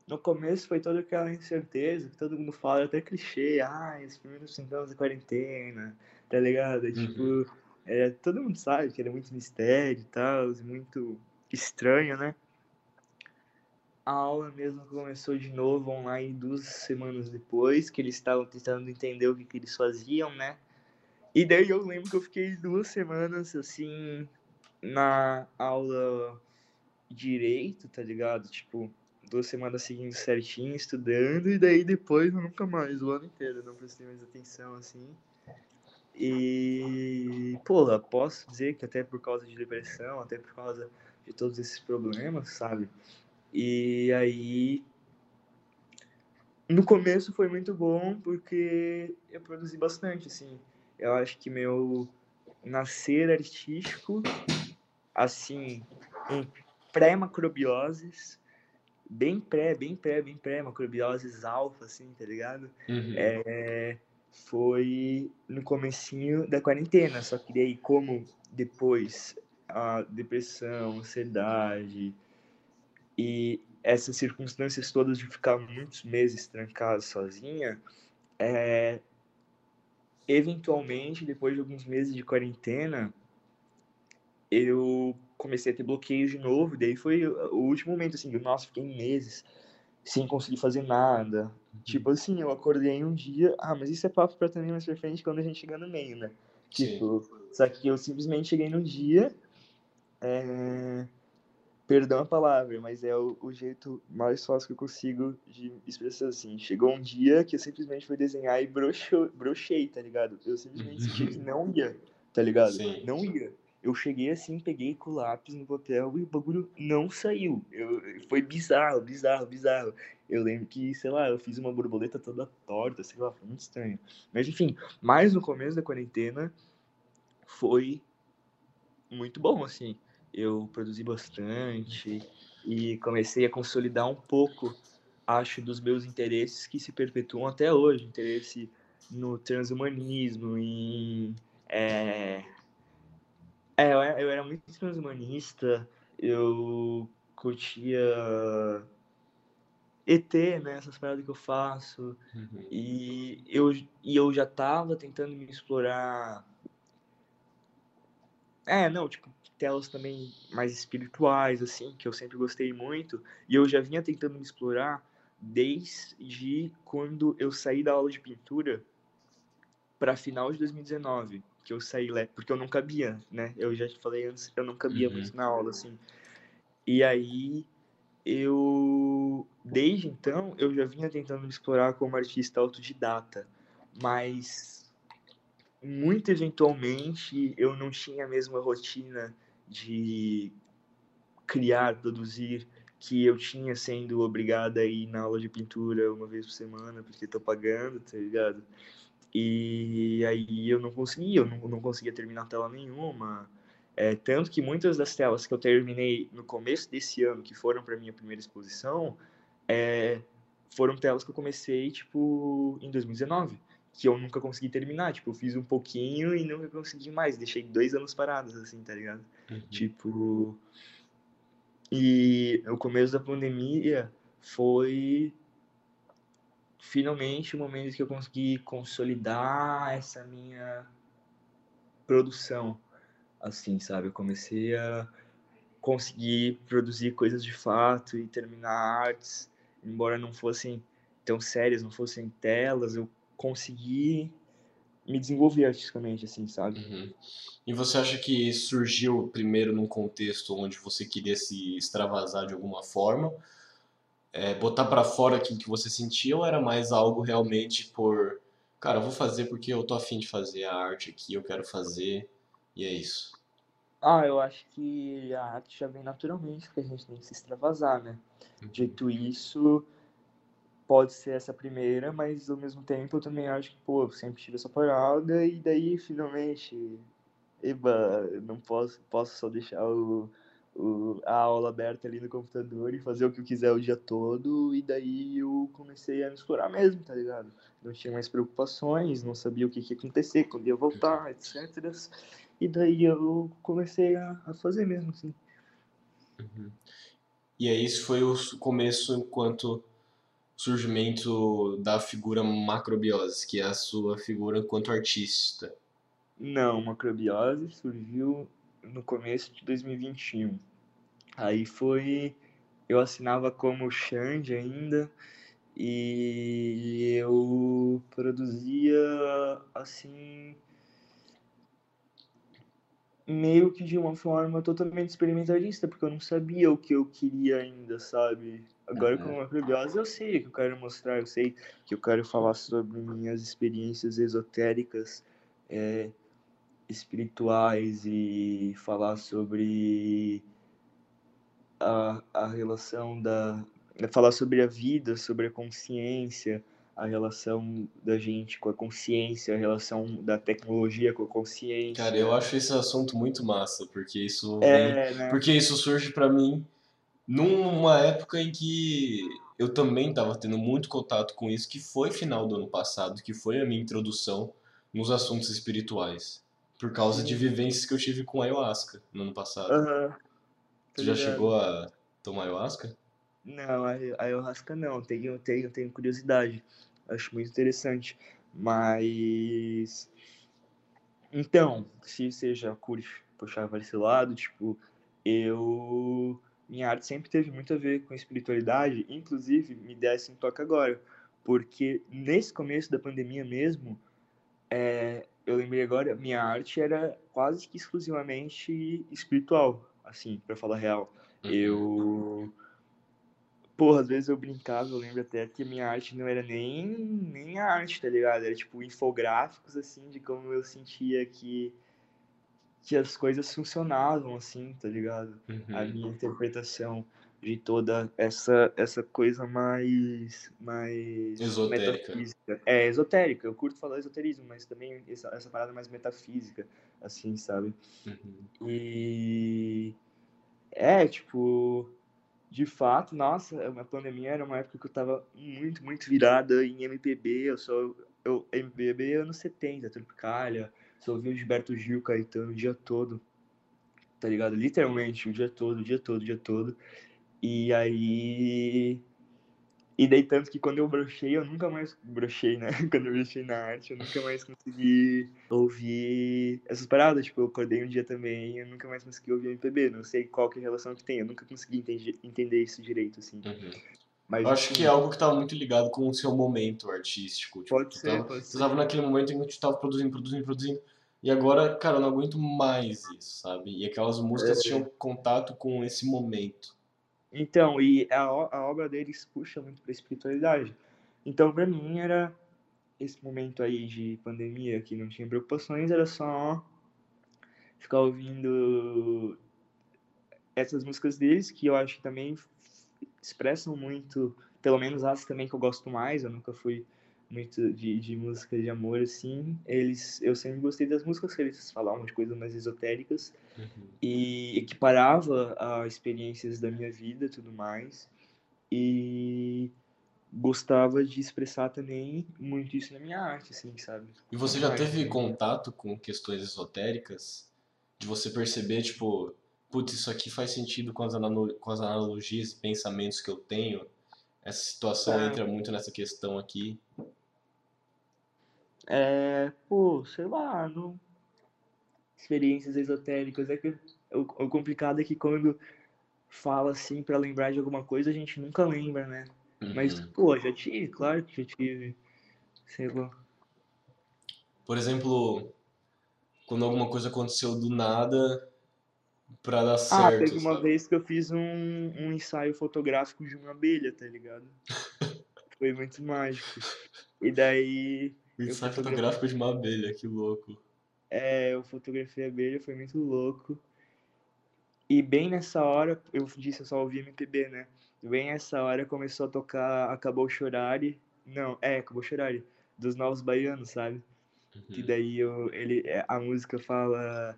No começo foi toda aquela incerteza que todo mundo fala, até clichê. Ah, os primeiros sintomas da quarentena, tá ligado? É, Tipo, é, todo mundo sabe que era muito mistério e tal, muito estranho, né? A aula mesmo começou de novo online duas semanas depois, que eles estavam tentando entender o que, que eles faziam, né? E daí eu lembro que eu fiquei duas semanas assim na aula direito, tá ligado? Tipo, duas semanas seguindo certinho, estudando, e daí depois eu nunca mais, o ano inteiro, não prestei mais atenção assim. E, porra, posso dizer que até por causa de depressão, até por causa de todos esses problemas, sabe? E aí, no começo foi muito bom porque eu produzi bastante, assim. Eu acho que meu nascer artístico, assim, em pré-macrobioses, bem pré, bem pré, bem pré-macrobioses alfa, assim, tá ligado? Uhum. É, foi no comecinho da quarentena, só que daí como depois a depressão, ansiedade e essas circunstâncias todas de ficar muitos meses trancado sozinha, é, eventualmente, depois de alguns meses de quarentena, eu comecei a ter bloqueios de novo, daí foi o último momento, assim, do nossa, fiquei meses sem conseguir fazer nada. Tipo assim, eu acordei um dia, ah, mas isso é papo pra também mais pra frente quando a gente chegar no meio, né? Sim. Tipo, só que eu simplesmente cheguei num dia, é... perdão a palavra, mas é o, o jeito mais fácil que eu consigo de expressar assim. Chegou um dia que eu simplesmente fui desenhar e broxou, brochei, tá ligado? Eu simplesmente senti que não ia, tá ligado? Sim. Não ia. Eu cheguei assim, peguei com o lápis no papel e o bagulho não saiu. Eu, foi bizarro, bizarro, bizarro. Eu lembro que, sei lá, eu fiz uma borboleta toda torta, sei lá, foi muito estranho. Mas enfim, mais no começo da quarentena foi muito bom, assim. Eu produzi bastante e comecei a consolidar um pouco, acho, dos meus interesses que se perpetuam até hoje. Interesse no transhumanismo, em. É, é, eu era, muito transhumanista, eu curtia ET, né, essas paradas que eu faço, Uhum. e eu, e eu já tava tentando me explorar. É, não, tipo, telas também mais espirituais, assim, que eu sempre gostei muito, e eu já vinha tentando me explorar desde quando eu saí da aula de pintura para final de 2019, que eu saí lá, porque eu não cabia, né? Eu já te falei antes, eu não cabia Uhum. muito na aula, assim. E aí eu desde então eu já vinha tentando me explorar como artista autodidata, mas muito eventualmente eu não tinha a mesma rotina de criar, produzir que eu tinha sendo obrigada a ir na aula de pintura uma vez por semana porque tô pagando, tá ligado? E aí eu não conseguia, eu não, não conseguia terminar tela nenhuma. É, tanto que muitas das telas que eu terminei no começo desse ano, que foram para minha primeira exposição, é, foram telas que eu comecei, tipo, em 2019, que eu nunca consegui terminar. Tipo, eu fiz um pouquinho e nunca consegui mais. Deixei dois anos parados, assim, tá ligado? Uhum. Tipo. E o começo da pandemia foi finalmente o momento que eu consegui consolidar essa minha produção, assim, sabe? Eu comecei a conseguir produzir coisas de fato e terminar artes embora não fossem tão sérias, não fossem telas, eu consegui me desenvolver artisticamente, assim, sabe? Uhum. E você acha que surgiu primeiro num contexto onde você queria se extravasar de alguma forma, é, botar para fora aquilo que você sentia, ou era mais algo realmente por, cara, eu vou fazer porque eu tô afim de fazer a arte aqui, eu quero fazer, e é isso? Ah, eu acho que a arte já vem naturalmente, porque a gente tem que se extravasar, né? Uhum. Dito isso, pode ser essa primeira, mas ao mesmo tempo eu também acho que, pô, eu sempre tive essa parada e daí finalmente, eba, não posso, posso só deixar o, o, a aula aberta ali no computador e fazer o que eu quiser o dia todo e daí eu comecei a me explorar mesmo, tá ligado? Não tinha mais preocupações, não sabia o que, que ia acontecer, quando ia voltar, etc. E daí eu comecei a, a fazer mesmo, assim. Uhum. E aí isso foi o começo enquanto surgimento da figura macrobiose, que é a sua figura enquanto artista. Não, macrobiose surgiu no começo de 2021. Aí foi eu assinava como Xande ainda e eu produzia assim meio que de uma forma totalmente experimentalista, porque eu não sabia o que eu queria ainda, sabe? Agora uhum. com a Macrobiose eu sei o que eu quero mostrar, eu sei que eu quero falar sobre minhas experiências esotéricas, é, espirituais e falar sobre a, a relação da... falar sobre a vida, sobre a consciência, a relação da gente com a consciência, a relação da tecnologia com a consciência. Cara, eu acho esse assunto muito massa, porque isso é, né? porque isso surge para mim numa época em que eu também estava tendo muito contato com isso, que foi final do ano passado, que foi a minha introdução nos assuntos espirituais, por causa de vivências que eu tive com ayahuasca no ano passado. Uhum. Você já chegou a tomar ayahuasca? Não, ayahuasca não, tenho, tenho, tenho curiosidade acho muito interessante. Mas. Então, se já curte puxar para esse lado, tipo, eu. Minha arte sempre teve muito a ver com espiritualidade, inclusive me desse um toque agora, porque nesse começo da pandemia mesmo, é, eu lembrei agora, minha arte era quase que exclusivamente espiritual, assim, para falar real. Uhum. Eu Porra, às vezes eu brincava, eu lembro até que a minha arte não era nem, nem a arte, tá ligado? Era tipo infográficos, assim, de como eu sentia que, que as coisas funcionavam, assim, tá ligado? Uhum. A minha interpretação de toda essa, essa coisa mais, mais esotérica. metafísica. É, esotérica, eu curto falar esoterismo, mas também essa, essa parada mais metafísica, assim, sabe? Uhum. E é, tipo, de fato, nossa, a pandemia era uma época que eu tava muito, muito virada em MPB, eu só eu MPB anos 70, Tropicália, só o Gilberto Gil, Caetano o dia todo. Tá ligado? Literalmente o dia todo, o dia todo, o dia todo. E aí e daí, tanto que quando eu brochei, eu nunca mais brochei, né? *laughs* Quando eu brochei na arte, eu nunca mais consegui ouvir essas paradas. Tipo, eu acordei um dia também eu nunca mais consegui ouvir MPB. Não sei qual que é a relação que tem. Eu nunca consegui entender, entender isso direito, assim. Uhum. Mas, eu acho que é algo que estava muito ligado com o seu momento artístico. Tipo, pode ser, tava, pode ser. Você estava naquele momento em que você estava produzindo, produzindo, produzindo. E agora, cara, eu não aguento mais isso, sabe? E aquelas músicas é. tinham contato com esse momento. Então, e a, a obra deles puxa muito para a espiritualidade. Então, para mim, era esse momento aí de pandemia que não tinha preocupações, era só ficar ouvindo essas músicas deles, que eu acho que também expressam muito, pelo menos as também que eu gosto mais, eu nunca fui muito de, de música de amor, assim. Eles, eu sempre gostei das músicas que eles falavam de coisas mais esotéricas Uhum. e equiparava a experiências da minha vida e tudo mais. E gostava de expressar também muito isso na minha arte, assim, sabe? E você já teve né? contato com questões esotéricas? De você perceber, tipo, putz, isso aqui faz sentido com as, com as analogias e pensamentos que eu tenho? Essa situação É, entra muito nessa questão aqui. é, pô, sei lá, não... experiências esotéricas. É que o, o complicado é que quando fala assim pra lembrar de alguma coisa, a gente nunca lembra, né? Mas, Uhum. pô, já tive, claro que já tive, sei lá. Por exemplo, quando alguma coisa aconteceu do nada pra dar Ah, certo, teve uma sabe? vez que eu fiz um, um ensaio fotográfico de uma abelha, tá ligado? *laughs* Foi muito mágico. E daí O eu ensaio fotográfico de uma abelha, que louco. é, eu fotografei a abelha, foi muito louco. E bem nessa hora, eu disse, eu só ouvi MPB, né? Bem nessa hora começou a tocar Acabou Chorare. Não, é, Acabou Chorare, dos Novos Baianos, sabe? Que Uhum. daí eu, ele, é, a música fala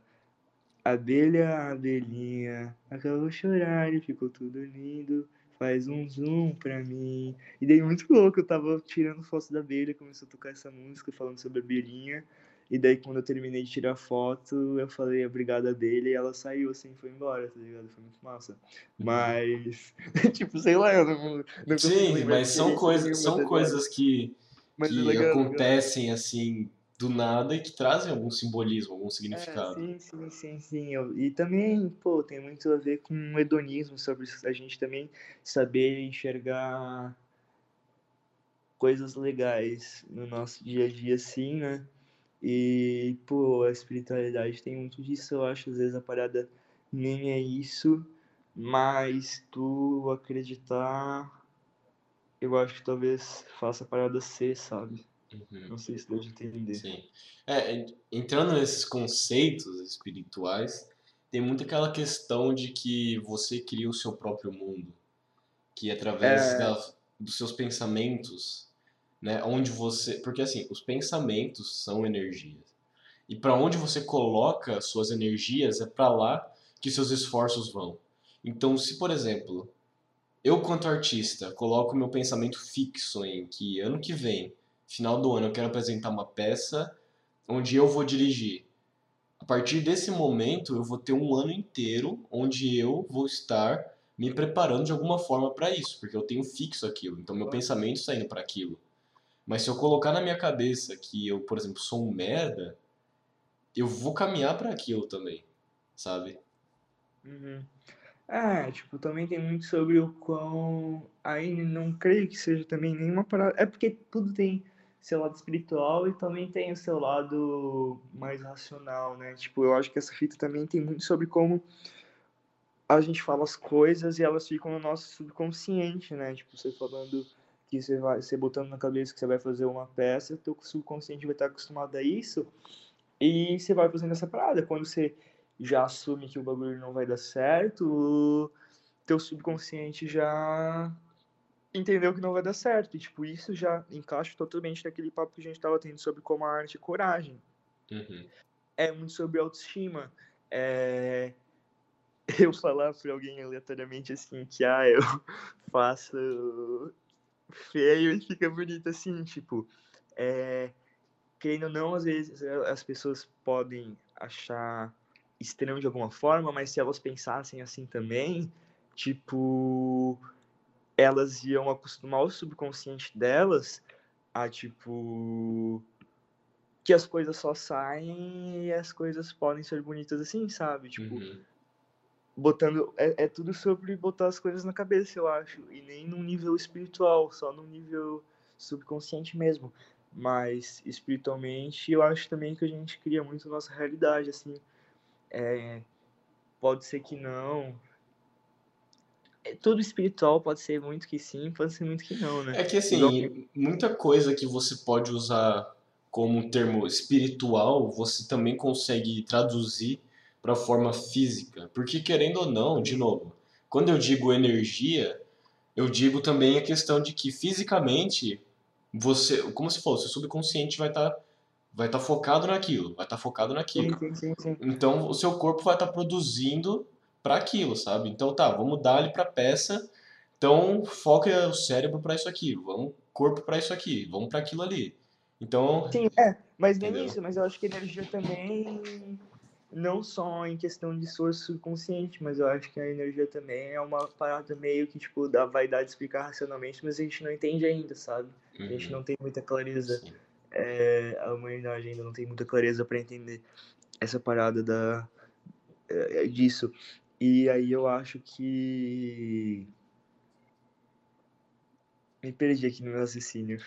Abelha, abelhinha, acabou chorar e ficou tudo lindo. Faz um zoom pra mim. E daí muito louco, eu tava tirando foto da abelha, começou a tocar essa música falando sobre a abelhinha. E daí quando eu terminei de tirar foto, eu falei obrigado abelha e ela saiu assim, foi embora, tá ligado? Foi muito massa. Mas, *laughs* tipo, sei lá, eu não, não Sim, mas são coisas, nenhuma, são ligado? coisas que, é que acontecem assim do nada e que trazem algum simbolismo, algum É, significado. sim, sim, sim, sim. Eu- e também, pô, tem muito a ver com o hedonismo, sobre a gente também saber enxergar coisas legais no nosso dia a dia, sim, né? E, pô, a espiritualidade tem muito disso, eu acho. Às vezes a parada nem é isso, mas tu acreditar, eu acho que talvez faça a parada ser, sabe? Uhum. Não sei se deu de entender. Sim. É, en- entrando nesses conceitos espirituais, tem muito aquela questão de que você cria o seu próprio mundo, que através É, da- dos seus pensamentos, né, onde você, porque assim, os pensamentos são energias. E para onde você coloca suas energias é para lá que seus esforços vão. Então, se por exemplo, eu quanto artista coloco meu pensamento fixo em que ano que vem, final do ano, eu quero apresentar uma peça onde eu vou dirigir. A partir desse momento, eu vou ter um ano inteiro onde eu vou estar me preparando de alguma forma para isso, porque eu tenho fixo aquilo. Então, meu pensamento está indo para aquilo. Mas se eu colocar na minha cabeça que eu, por exemplo, sou um merda, eu vou caminhar para aquilo também, sabe? Uhum. É, tipo, também tem muito sobre o quão. Aí não creio que seja também nenhuma parada. É porque tudo tem seu lado espiritual e também tem o seu lado mais racional, né? Tipo, eu acho que essa fita também tem muito sobre como a gente fala as coisas e elas ficam no nosso subconsciente, né? Tipo, você falando que você vai, você botando na cabeça que você vai fazer uma peça, teu subconsciente vai estar acostumado a isso e você vai fazendo essa parada. Quando você já assume que o bagulho não vai dar certo, teu subconsciente já entendeu que não vai dar certo. E, tipo, isso já encaixa totalmente naquele papo que a gente tava tendo sobre como a arte é coragem. Uhum. É muito sobre autoestima. É... *laughs* Eu falar pra alguém aleatoriamente assim que, ah, eu *laughs* faço feio e fica bonito assim, tipo, é... querendo ou não, às vezes as pessoas podem achar estranho de alguma forma, mas se elas pensassem assim também, tipo, elas iam acostumar o subconsciente delas a, tipo, que as coisas só saem e as coisas podem ser bonitas assim, sabe? Tipo, Uhum. botando. É, é tudo sobre botar as coisas na cabeça, eu acho. E nem num nível espiritual, só num nível subconsciente mesmo. Mas espiritualmente, eu acho também que a gente cria muito a nossa realidade, assim. É, pode ser que não. É, tudo espiritual pode ser muito que sim, pode ser muito que não, né? É que Igual. assim, muita coisa que você pode usar como um termo espiritual, você também consegue traduzir para a forma física. Porque querendo ou não, de novo, quando eu digo energia, eu digo também a questão de que fisicamente você, como se fosse, o subconsciente vai estar vai estar focado naquilo, vai estar focado naquilo. Sim, sim, sim. Então o seu corpo vai estar produzindo para aquilo, sabe? Então tá, vamos dar ali para peça. Então foca o cérebro para isso aqui, vamos corpo para isso aqui, vamos para aquilo ali. Então, Sim, é, mas nem Entendeu? isso, mas eu acho que energia também, não só em questão de source subconsciente, mas eu acho que a energia também é uma parada meio que, tipo, da vaidade de explicar racionalmente, mas a gente não entende ainda, sabe? A gente uhum, não tem muita clareza, é, a humanidade ainda não tem muita clareza para entender essa parada da, é, disso. E aí eu acho que. Me perdi aqui no meu raciocínio.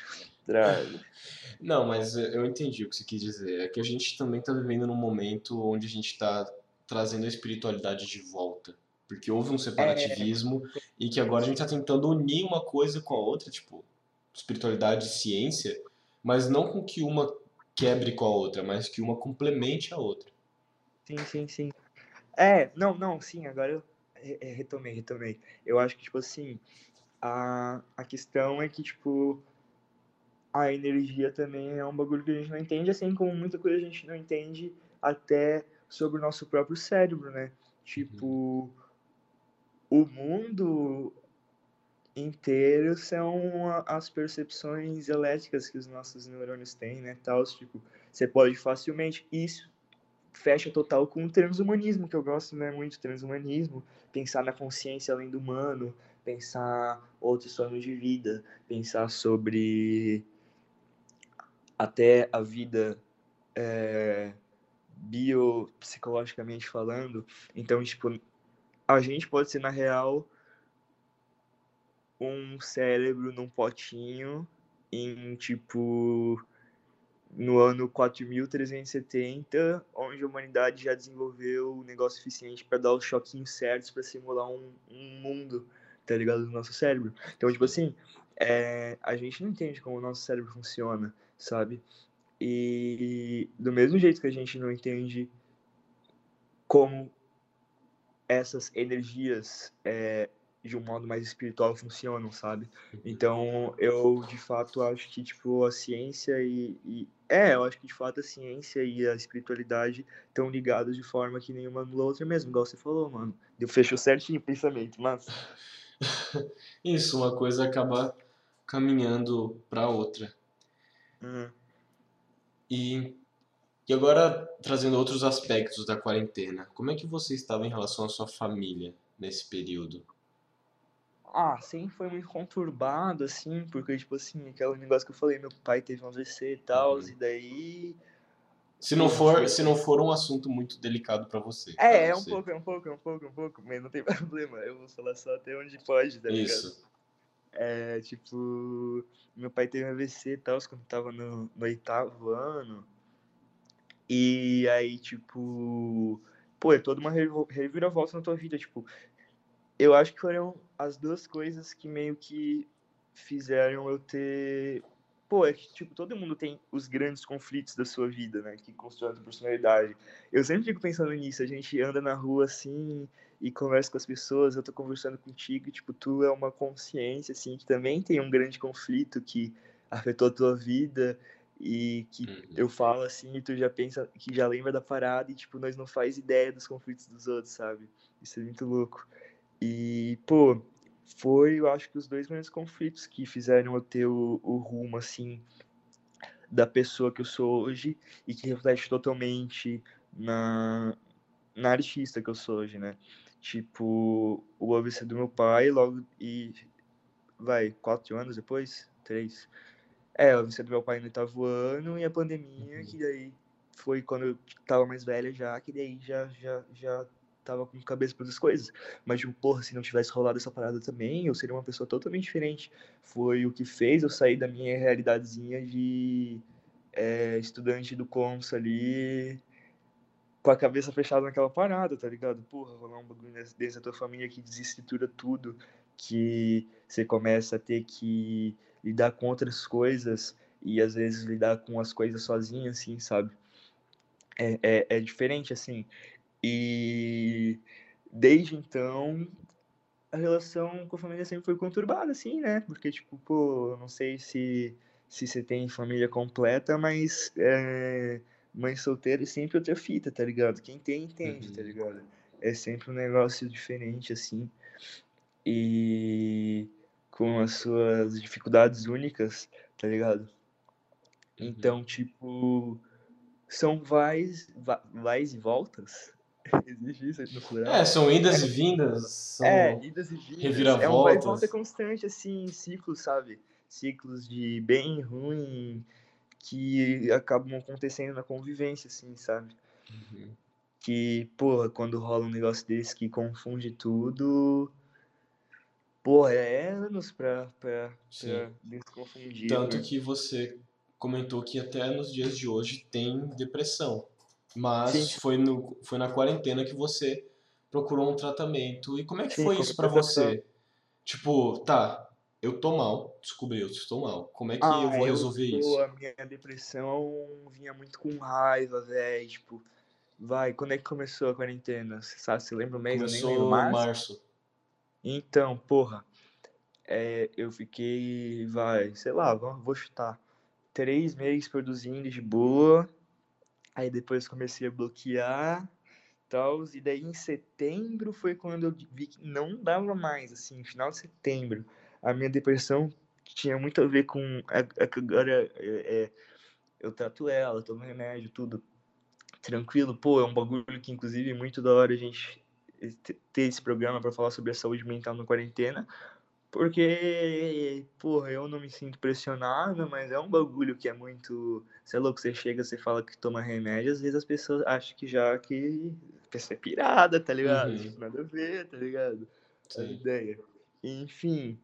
*laughs* Não, mas eu entendi o que você quis dizer. É que a gente também está vivendo num momento onde a gente está trazendo a espiritualidade de volta. Porque houve um É, separativismo e que agora a gente está tentando unir uma coisa com a outra, tipo, espiritualidade e ciência, mas não com que uma quebre com a outra, mas que uma complemente a outra. sim, sim, sim. É, não, não, sim, agora eu re- é, retomei, retomei. Eu acho que, tipo assim, a, a questão é que, tipo, a energia também é um bagulho que a gente não entende, assim como muita coisa a gente não entende até sobre o nosso próprio cérebro, né? Uhum. Tipo, o mundo inteiro são as percepções elétricas que os nossos neurônios têm, né? Tal, tipo, você pode facilmente. Isso fecha total com o transhumanismo, que eu gosto né, muito, transhumanismo, pensar na consciência além do humano, pensar outros formas de vida, pensar sobre até a vida é, biopsicologicamente falando. Então, tipo, a gente pode ser, na real, um cérebro num potinho em, tipo, no ano 4370, onde a humanidade já desenvolveu um negócio suficiente para dar os choquinhos certos para simular um, um, mundo, tá ligado? Do nosso cérebro. Então, tipo assim, é, a gente não entende como o nosso cérebro funciona, sabe? E do mesmo jeito que a gente não entende como essas energias é, de um modo mais espiritual funcionam, sabe? Então, eu de fato acho que tipo a ciência e, e é, eu acho que de fato a ciência e a espiritualidade estão ligadas de forma que nenhuma anula a outra mesmo, igual você falou, mano. Deu fechou certinho o pensamento, mas *laughs* Isso, uma coisa acaba caminhando para outra. hum. E, e agora, trazendo outros aspectos da quarentena, como é que você estava em relação à sua família nesse período? Ah, sempre foi muito conturbado, assim, porque, tipo assim, aquele negócio que eu falei, meu pai teve um AVC e tal, Uhum. e daí, Se não for, se não for um assunto muito delicado para você, É, caso é um você. pouco, é um pouco, é um pouco, é um pouco, mas não tem *laughs* problema. Eu vou falar só até onde pode, tá ligado? Isso. É, tipo, meu pai teve um AVC e tal, quando tava no, no oitavo ano. E aí, tipo, pô, é toda uma reviravolta na tua vida. Tipo, eu acho que foram as duas coisas que meio que fizeram eu ter. Pô, é que, tipo, todo mundo tem os grandes conflitos da sua vida, né? Que constroem a tua personalidade. Eu sempre fico pensando nisso. A gente anda na rua assim e conversa com as pessoas. Eu tô conversando contigo e, tipo, tu é uma consciência, assim, que também tem um grande conflito que afetou a tua vida e que Uhum. eu falo assim e tu já pensa, que já lembra da parada e, tipo, nós não faz ideia dos conflitos dos outros, sabe? Isso é muito louco. E, pô, foi, eu acho que os dois grandes conflitos que fizeram eu ter o, o rumo, assim, da pessoa que eu sou hoje e que reflete totalmente na, na artista que eu sou hoje, né? Tipo, o AVC do meu pai, logo, e vai, quatro anos depois? Três. É, o AVC do meu pai no oitavo ano e a pandemia, que daí foi quando eu tava mais velha já, que daí já, já, já tava com cabeça para outras coisas. Mas, tipo, porra, se não tivesse rolado essa parada também, eu seria uma pessoa totalmente diferente. Foi o que fez eu sair da minha realidadezinha de é, estudante do Consa ali, com a cabeça fechada naquela parada, tá ligado? Porra, rolar um bagulho dentro da tua família que desestrutura tudo, que você começa a ter que lidar com outras coisas e às vezes lidar com as coisas sozinho, assim, sabe? É, é, é diferente, assim. E desde então, a relação com a família sempre foi conturbada, assim, né? Porque, tipo, pô, não sei se, se você tem família completa, mas é, mãe solteira é sempre outra fita, tá ligado? Quem tem, entende, tá Uhum. ligado? É sempre um negócio diferente, assim. E com as suas dificuldades únicas, tá ligado? Uhum. Então, tipo, são vais, va- vais e voltas. *laughs* Existe isso no plural? É, são idas e vindas, são... É, idas e vindas. É um vai e reviravoltas. volta constante, assim, ciclos, sabe? Ciclos de bem e ruim que acabam acontecendo na convivência, assim, sabe? Uhum. Que, porra, quando rola um negócio desse que confunde tudo, porra, é anos pra, pra, pra desconfundir. Tanto né? que você comentou que até nos dias de hoje tem depressão. Mas Sim. foi, no, foi na quarentena que você procurou um tratamento. E como é que Sim, foi isso pra foi você? Tipo, tá, eu tô mal, descobri, eu estou mal. Como é que Ah, eu vou resolver tô- isso? A minha depressão vinha muito com raiva, velho. Tipo, vai, quando é que começou a quarentena? Você sabe, você lembra o mês? Eu nem lembro. Começou Março? março. Então, porra, é, eu fiquei, vai, sei lá, vou chutar, três meses produzindo de boa, aí depois comecei a bloquear, tal, e daí em setembro foi quando eu vi que não dava mais, assim, final de setembro, a minha depressão tinha muito a ver com, a- a- agora é, é, eu trato ela, tomo remédio, tudo tranquilo, pô, é um bagulho que inclusive é muito da hora a gente te- ter esse programa para falar sobre a saúde mental na quarentena, porque, porra, eu não me sinto pressionado, mas é um bagulho que é muito. Você é louco, você chega, você fala que toma remédio, às vezes as pessoas acham que já que a pessoa é pirada, tá ligado? Uhum. Tipo, nada a ver, tá ligado? A Sim. ideia. Enfim,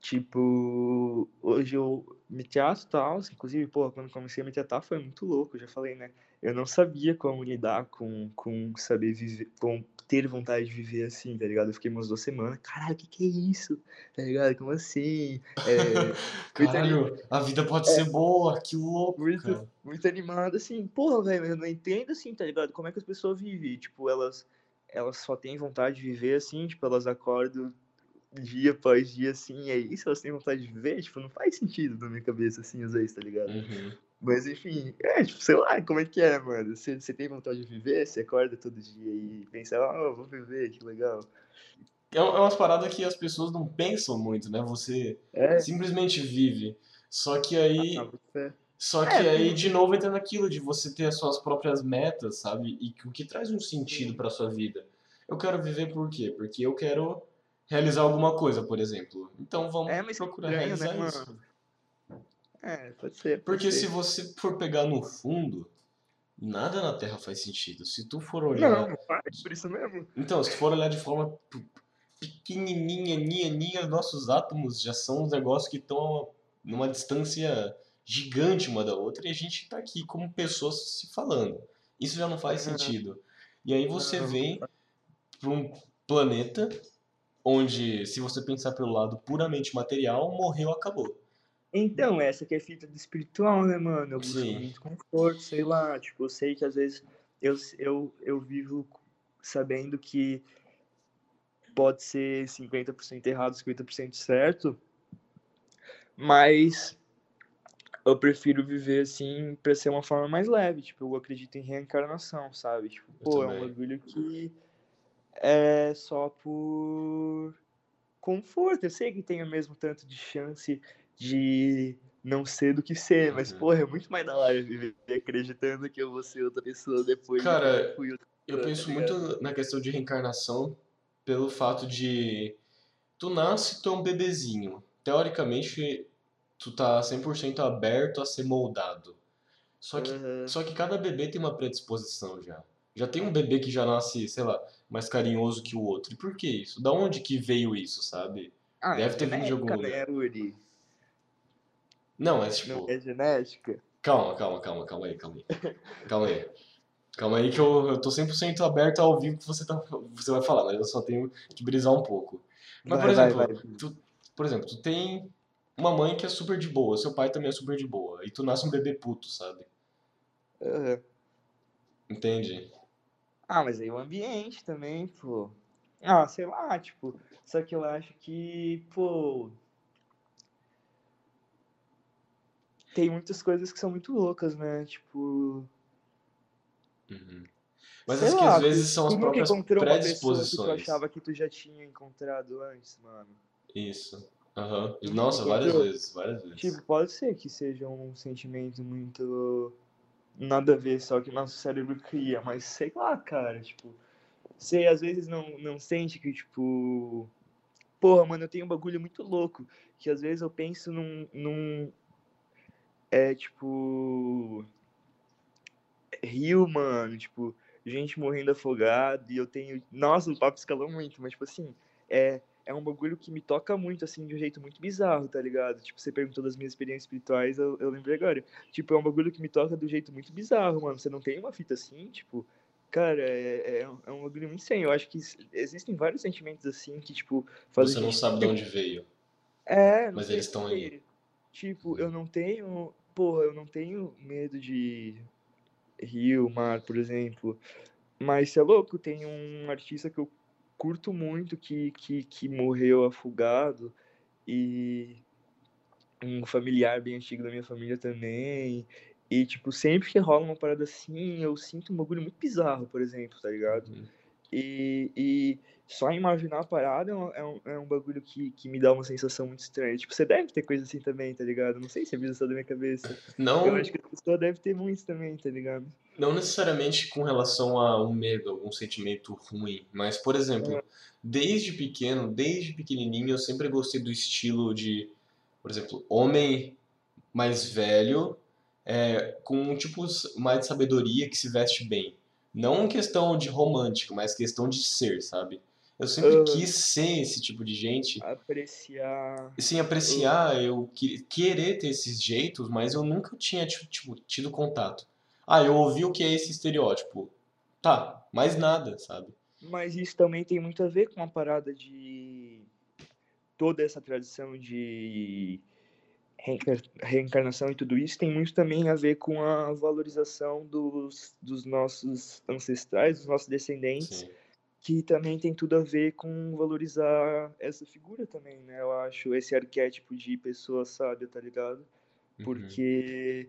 tipo, hoje eu me teatro e tal, inclusive, porra, quando comecei a me teatrar foi muito louco, já falei, né? Eu não sabia como lidar com, com saber viver, com ter vontade de viver assim, tá ligado? Eu fiquei umas duas semanas, caralho, o que que é isso? Tá ligado? Como assim? É, *laughs* Caralho, a vida pode ser boa, que louco, muito, cara. muito animado, assim, porra, velho, eu não entendo, assim, tá ligado? Como é que as pessoas vivem, tipo, elas, elas só têm vontade de viver, assim, tipo, elas acordam dia após dia, assim, é isso, elas têm vontade de viver, tipo, não faz sentido na minha cabeça, assim, às vezes, tá ligado? Uhum. Mas, enfim, é, tipo, sei lá, como é que é, mano? Você, você tem vontade de viver, você acorda todo dia e pensa, ah, eu vou viver, que legal. É é umas paradas que as pessoas não pensam muito, né? Você É, simplesmente vive. Só que aí, ah, você- só que É, aí de novo entra naquilo de você ter as suas próprias metas, sabe? E o que traz um sentido pra sua vida. Eu quero viver por quê? Porque eu quero realizar alguma coisa, por exemplo. Então vamos É, procurar estranho, né, realizar isso. mano? É, pode ser. pode Porque ser. se você for pegar no fundo, nada na Terra faz sentido. Se tu for olhar Não, faz, por isso mesmo. Então, se tu for olhar de forma pequenininha, ninha, ninha, nossos átomos já são uns negócios que estão numa distância gigante uma da outra e a gente tá aqui como pessoas se falando. Isso já não faz sentido. E aí você vem para um planeta onde, se você pensar pelo lado puramente material, morreu, acabou. Então, essa que é a fita do espiritual, né, mano? Eu busco Sim. muito conforto, sei lá. Tipo, eu sei que às vezes eu, eu, eu vivo sabendo que pode ser 50% errado, 50% certo, mas eu prefiro viver assim pra ser uma forma mais leve. Tipo, eu acredito em reencarnação, sabe? Tipo, Eu pô, é um também. bagulho que é só por conforto. Eu sei que tem o mesmo tanto de chance de não ser do que ser, mas, Uhum. porra, é muito mais da hora viver acreditando que eu vou ser outra pessoa depois Cara, de fui outra Eu penso tá muito na questão de reencarnação pelo fato de tu nasce, tu é um bebezinho. Teoricamente, tu tá 100% aberto a ser moldado. Só que, Aham. só que cada bebê tem uma predisposição já. Já tem um bebê que já nasce, sei lá, mais carinhoso que o outro. E por que isso? Da onde que veio isso, sabe? Ah, Deve ter vindo de algum lugar. né, Uri? Não, mas Não tipo, é genética? calma, calma, calma, calma aí, calma aí. Calma aí. Calma aí que eu, eu tô 100% aberto a ouvir o que você, tá, você vai falar, mas eu só tenho que brisar um pouco. Mas, por Vai, vai, exemplo, vai. tu, por exemplo, tu tem uma mãe que é super de boa, seu pai também é super de boa, e tu nasce um bebê puto, sabe? Aham. Entende? Ah, mas aí o ambiente também, pô. Ah, sei lá, tipo, só que eu acho que, pô. Tem muitas coisas que são muito loucas, né? Tipo. Uhum. Mas Sei acho que lá, às vezes são as próprias encontrou uma que tu predisposições. achava que tu já tinha encontrado antes, mano. Isso. Aham. Nunca Nossa, várias vezes, várias vezes. Tipo, pode ser que seja um sentimento muito. Nada a ver, só que nosso cérebro cria, mas sei lá, cara, tipo. Você às vezes não, não sente que, tipo. Porra, mano, eu tenho um bagulho muito louco. Que às vezes eu penso num. num é tipo. Rio, mano, tipo, gente morrendo afogada e eu tenho. Nossa, o papo escalou muito, mas, tipo assim, é, é um bagulho que me toca muito, assim, de um jeito muito bizarro, tá ligado? Tipo, você perguntou das minhas experiências espirituais, eu, eu lembrei agora. Tipo, é um bagulho que me toca de um jeito muito bizarro, mano. Você não tem uma fita assim, tipo. Cara, é, é, um- é um bagulho muito sem. Eu acho que existem vários sentimentos assim que, tipo, fazem Você não sabe de onde veio. é, não Mas eles estão aí. Tipo, eu não tenho. Porra, eu não tenho medo de rio, mar, por exemplo. Mas você é louco, tem um artista que eu curto muito que, que, que morreu afogado e um familiar bem antigo da minha família também. E, tipo, sempre que rola uma parada assim, eu sinto um bagulho muito bizarro, por exemplo, tá ligado? Uhum. E, e só imaginar a parada é um, é um, é um bagulho que, que me dá uma sensação muito estranha. Tipo, você deve ter coisa assim também, tá ligado? Não sei se é brisa só da minha cabeça. Eu Não, acho que a pessoa deve ter muitos também, tá ligado? não necessariamente com relação a um medo, algum sentimento ruim, mas, por exemplo, desde pequeno, desde pequenininho, eu sempre gostei do estilo de, por exemplo, homem mais velho, é, com um tipo mais de sabedoria que se veste bem. Não questão de romântico, mas questão de ser, sabe? Eu sempre Aham. quis ser esse tipo de gente, Apreciar. sem apreciar, eu que- querer ter esses jeitos, mas eu nunca tinha ti- tipo, tido contato. Ah, eu ouvi o que é esse estereótipo. Tá, mais nada, sabe? Mas isso também tem muito a ver com a parada de toda essa tradição de reencar- reencarnação e tudo isso tem muito também a ver com a valorização dos, dos nossos ancestrais, dos nossos descendentes, Sim. Que também tem tudo a ver com valorizar essa figura também, né? Eu acho, esse arquétipo de pessoa sábia, tá ligado? Uhum. Porque,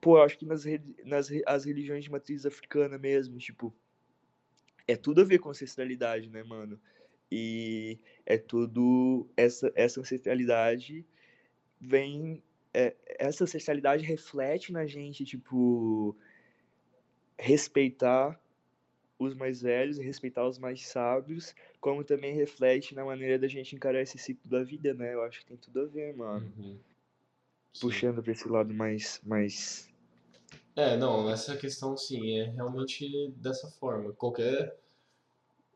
pô, eu acho que nas, nas as religiões de matriz africana mesmo, tipo, é tudo a ver com ancestralidade, né, mano? E é tudo, essa, essa ancestralidade vem, é, essa ancestralidade reflete na gente, tipo, respeitar os mais velhos e respeitar os mais sábios, como também reflete na maneira da gente encarar esse ciclo da vida, né? Eu acho que tem tudo a ver, mano. Uhum. Puxando pra esse lado mais, mais É, não, essa questão sim, é realmente dessa forma. Qualquer.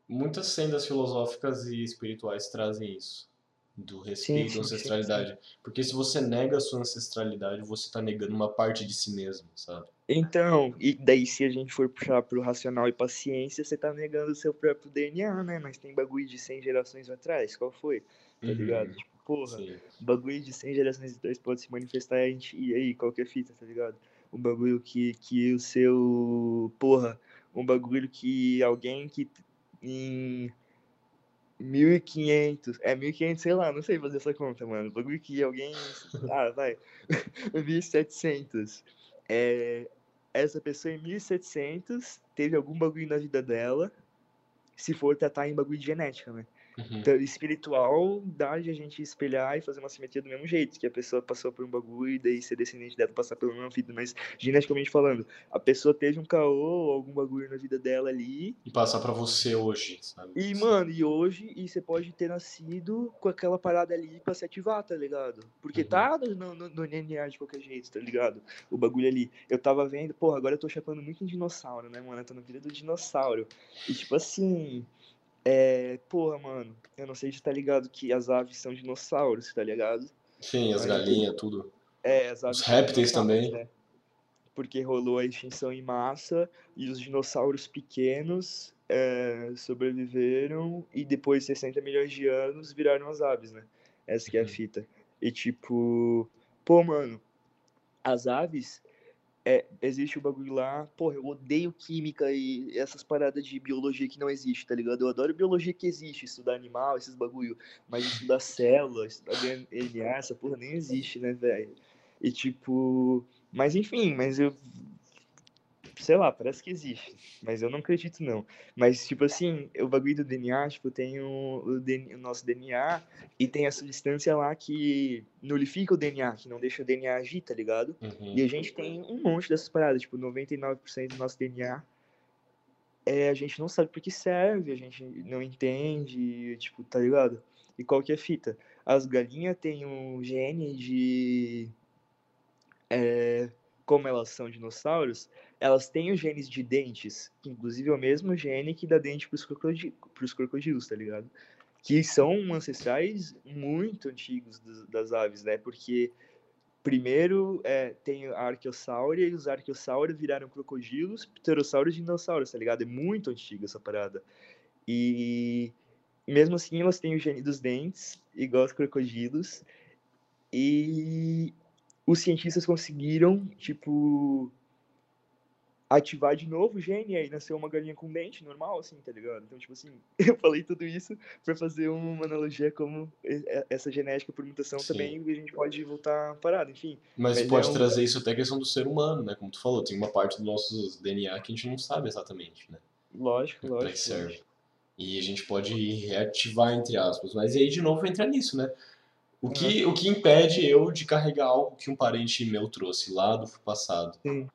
Muitas sendas filosóficas e espirituais trazem isso. Do respeito sim, à sim, ancestralidade. Porque se você nega a sua ancestralidade, você tá negando uma parte de si mesmo, sabe? Então, e daí se a gente for puxar pro racional e paciência, você tá negando o seu próprio DNA, né? Mas tem bagulho de 100 gerações atrás, qual foi? Tá Uhum. ligado? Tipo, porra, Sim. bagulho de 100 gerações atrás pode se manifestar e a gente, e aí, qual que é a fita, tá ligado? Um bagulho que, que o seu, porra, um bagulho que alguém que em 1500, é 1500, sei lá, não sei fazer essa conta, mano. Bagulho que alguém, ah, vai, *laughs* 1700. É, essa pessoa em 1700 teve algum bagulho na vida dela, se for tratar em bagulho de genética, né? Uhum. Então, espiritual dá de a gente espelhar e fazer uma simetria do mesmo jeito, que a pessoa passou por um bagulho e daí ser descendente dela passar pela mesma vida, mas geneticamente falando, a pessoa teve um caô ou algum bagulho na vida dela ali, E passar pra você hoje, sabe? e mano, e hoje e você pode ter nascido com aquela parada ali pra se ativar, tá ligado? Porque Uhum. tá no, no, no DNA de qualquer jeito, tá ligado? O bagulho ali. Eu tava vendo, porra, agora eu tô chapando muito em dinossauro, né, mano? Eu tô na vida do dinossauro. E tipo assim. É, porra, mano, eu não sei se tá ligado que as aves são dinossauros, tá ligado? Sim, as galinhas, tudo. É, as aves Os répteis também. né? Porque rolou a extinção em massa e os dinossauros pequenos é, sobreviveram e depois de 60 milhões de anos viraram as aves, né? Essa que é a Uhum. fita. E tipo, pô, mano, as aves, é, existe o bagulho lá, porra, eu odeio química e essas paradas de biologia que não existe, tá ligado? Eu adoro biologia que existe, estudar animal, esses bagulho, mas estudar célula, estudar DNA, essa porra nem existe, né, velho? E tipo, mas enfim, mas eu sei lá, parece que existe, mas eu não acredito não. Mas, tipo assim, o bagulho do DNA, tipo, tem o, o, DNA, o, nosso DNA e tem a substância lá que nulifica o DNA, que não deixa o DNA agir, tá ligado? Uhum. E a gente tem um monte dessas paradas, tipo, 99% do nosso DNA é, a gente não sabe por que serve, a gente não entende, tipo, tá ligado? E qual que é a fita? As galinhas têm um gene de... É, como elas são dinossauros, elas têm os genes de dentes, que inclusive é o mesmo gene que dá dente para os crocodi crocodilos, tá ligado? Que são ancestrais muito antigos das, aves, né? Porque primeiro é, tem a arqueosauria e os arqueossauros viraram crocodilos, pterossauros e dinossauros, tá ligado? É muito antiga essa parada. E mesmo assim elas têm o gene dos dentes, igual os crocodilos. E os cientistas conseguiram, tipo, ativar de novo o gene e aí nasceu uma galinha com dente normal, assim, tá ligado? Então, tipo assim, *laughs* eu falei tudo isso para fazer uma analogia como essa genética por mutação Sim. também a gente pode voltar parado, enfim. Mas, mas pode é um... trazer isso até a questão do ser humano, né? Como tu falou, tem uma parte do nosso DNA que a gente não sabe exatamente, né? Lógico, lógico. Pra que serve. E a gente pode reativar, entre aspas. Mas aí, de novo, entra nisso, né? O que, o que impede eu de carregar algo que um parente meu trouxe lá do passado? Sim.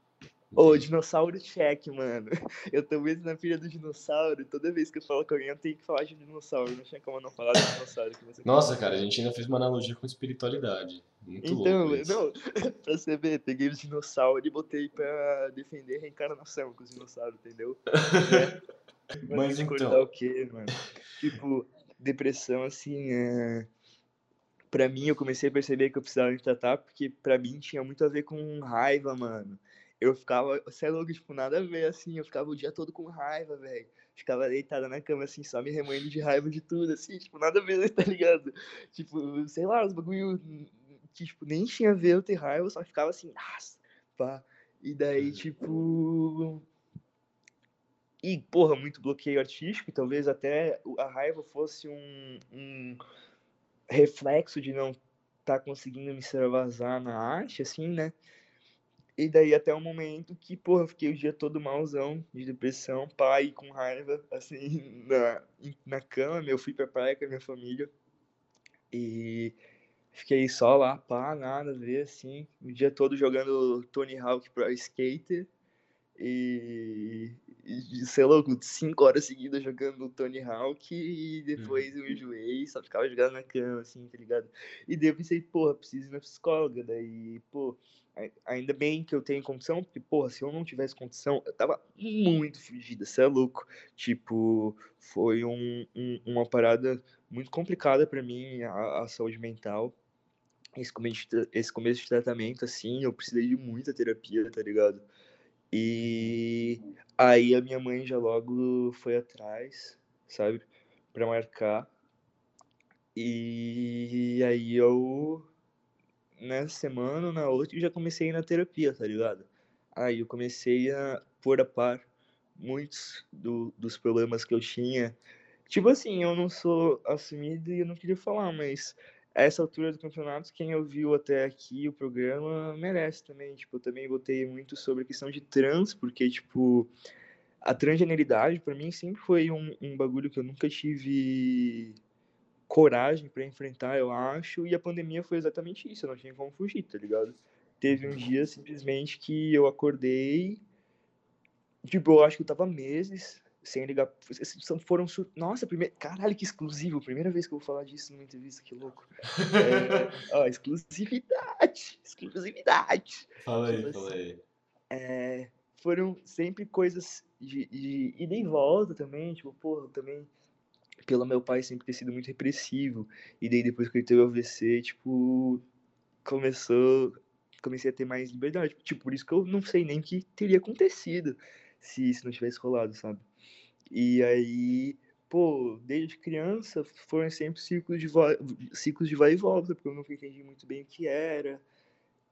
Ô, oh, dinossauro check, mano. *laughs* Eu tô mesmo na filha do dinossauro. Toda vez que eu falo com alguém, eu tenho que falar de dinossauro. Não tinha como não falar de dinossauro. Nossa, cara, a gente ainda fez uma analogia com espiritualidade. Muito então, louco não, *laughs* pra você ver, peguei os dinossauros e botei pra defender a reencarnação com os dinossauros, entendeu? é. *laughs* Mas, Mas então... o quê, mano? Tipo, depressão, assim, é para mim, eu comecei a perceber que eu precisava me tratar, porque para mim tinha muito a ver com raiva, mano eu ficava, você é louco, tipo, nada a ver, assim, eu ficava o dia todo com raiva, velho. Ficava deitada na cama, assim, só me remoendo de raiva de tudo, assim, tipo, nada a ver, *laughs* tá ligado? Tipo, sei lá, os bagulho que, tipo, nem tinha a ver eu ter raiva, eu só ficava assim, nossa, pá. E daí, tipo. E, porra, muito bloqueio artístico, talvez até a raiva fosse um, um reflexo de não estar tá conseguindo me extravasar na arte, assim, né? E daí até o momento que, porra, eu fiquei o dia todo malzão, de depressão, pai com raiva, assim, *laughs* na, na cama, eu fui pra praia com a minha família. E fiquei só lá, pá, nada a ver, assim, o dia todo jogando Tony Hawk Pro Skater. E, e sei lá, cinco horas seguidas jogando Tony Hawk e depois uhum. eu enjoei, só ficava jogando na cama, assim, tá ligado? E daí eu pensei, porra, preciso ir na psicóloga, daí, pô, ainda bem que eu tenho condição, porque, porra, se eu não tivesse condição, eu tava muito fugida, você é louco. Tipo, foi um, um, uma parada muito complicada para mim, a, a, saúde mental. Esse começo, de, esse começo de tratamento, assim, eu precisei de muita terapia, tá ligado? E aí a minha mãe já logo foi atrás, sabe, para marcar. E aí eu nessa semana, na outra, eu já comecei na terapia, tá ligado? Aí eu comecei a pôr a par muitos do, dos problemas que eu tinha. Tipo assim, eu não sou assumido e eu não queria falar, mas a essa altura do campeonato, quem ouviu até aqui o programa merece também. Tipo, eu também botei muito sobre a questão de trans, porque, tipo, a transgeneridade para mim sempre foi um, um bagulho que eu nunca tive coragem para enfrentar, eu acho, e a pandemia foi exatamente isso, eu não tinha como fugir, tá ligado? Teve um dia simplesmente que eu acordei, tipo, eu acho que eu tava meses sem ligar, foram, nossa, primeiro, caralho, que exclusivo, primeira vez que eu vou falar disso numa entrevista, que louco. *laughs* É, ó, exclusividade, exclusividade. Fala aí, tipo, fala assim, aí. É, foram sempre coisas de, de ida e volta também, tipo, porra, também pelo meu pai sempre ter sido muito repressivo. E daí depois que ele teve o AVC, tipo, começou, comecei a ter mais liberdade. Tipo, por isso que eu não sei nem o que teria acontecido se isso não tivesse rolado, sabe? E aí, pô, desde criança foram sempre ciclos de, ciclos de vai e volta, porque eu nunca entendi muito bem o que era.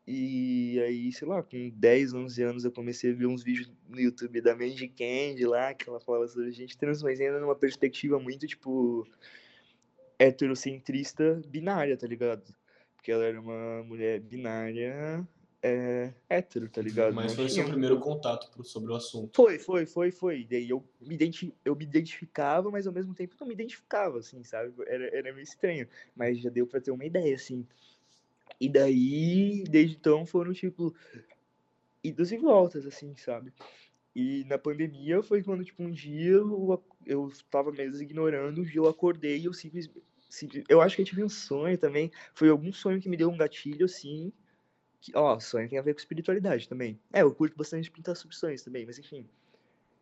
E aí, sei lá, com 10, 11 anos eu comecei a ver uns vídeos no YouTube da Mandy Candy lá, que ela falava sobre gente trans, mas ainda numa perspectiva muito, tipo, heterocentrista binária, tá ligado? porque ela era uma mulher binária é, hétero, tá ligado? Mas Não foi o tinha seu primeiro contato pro- sobre o assunto. Foi, foi, foi, foi. Daí eu me, identi eu me identificava, mas ao mesmo tempo não me identificava, assim, sabe? Era, era meio estranho. Mas já deu pra ter uma ideia, assim. E daí, desde então, foram, tipo, idas e voltas, assim, sabe? E na pandemia foi quando, tipo, um dia eu, eu tava mesmo ignorando, um dia eu acordei e eu simplesmente. Eu acho que eu tive um sonho também. Foi algum sonho que me deu um gatilho, assim. Que, ó, sonho tem a ver com espiritualidade também. É, eu curto bastante pintar sobre sonhos também, mas enfim.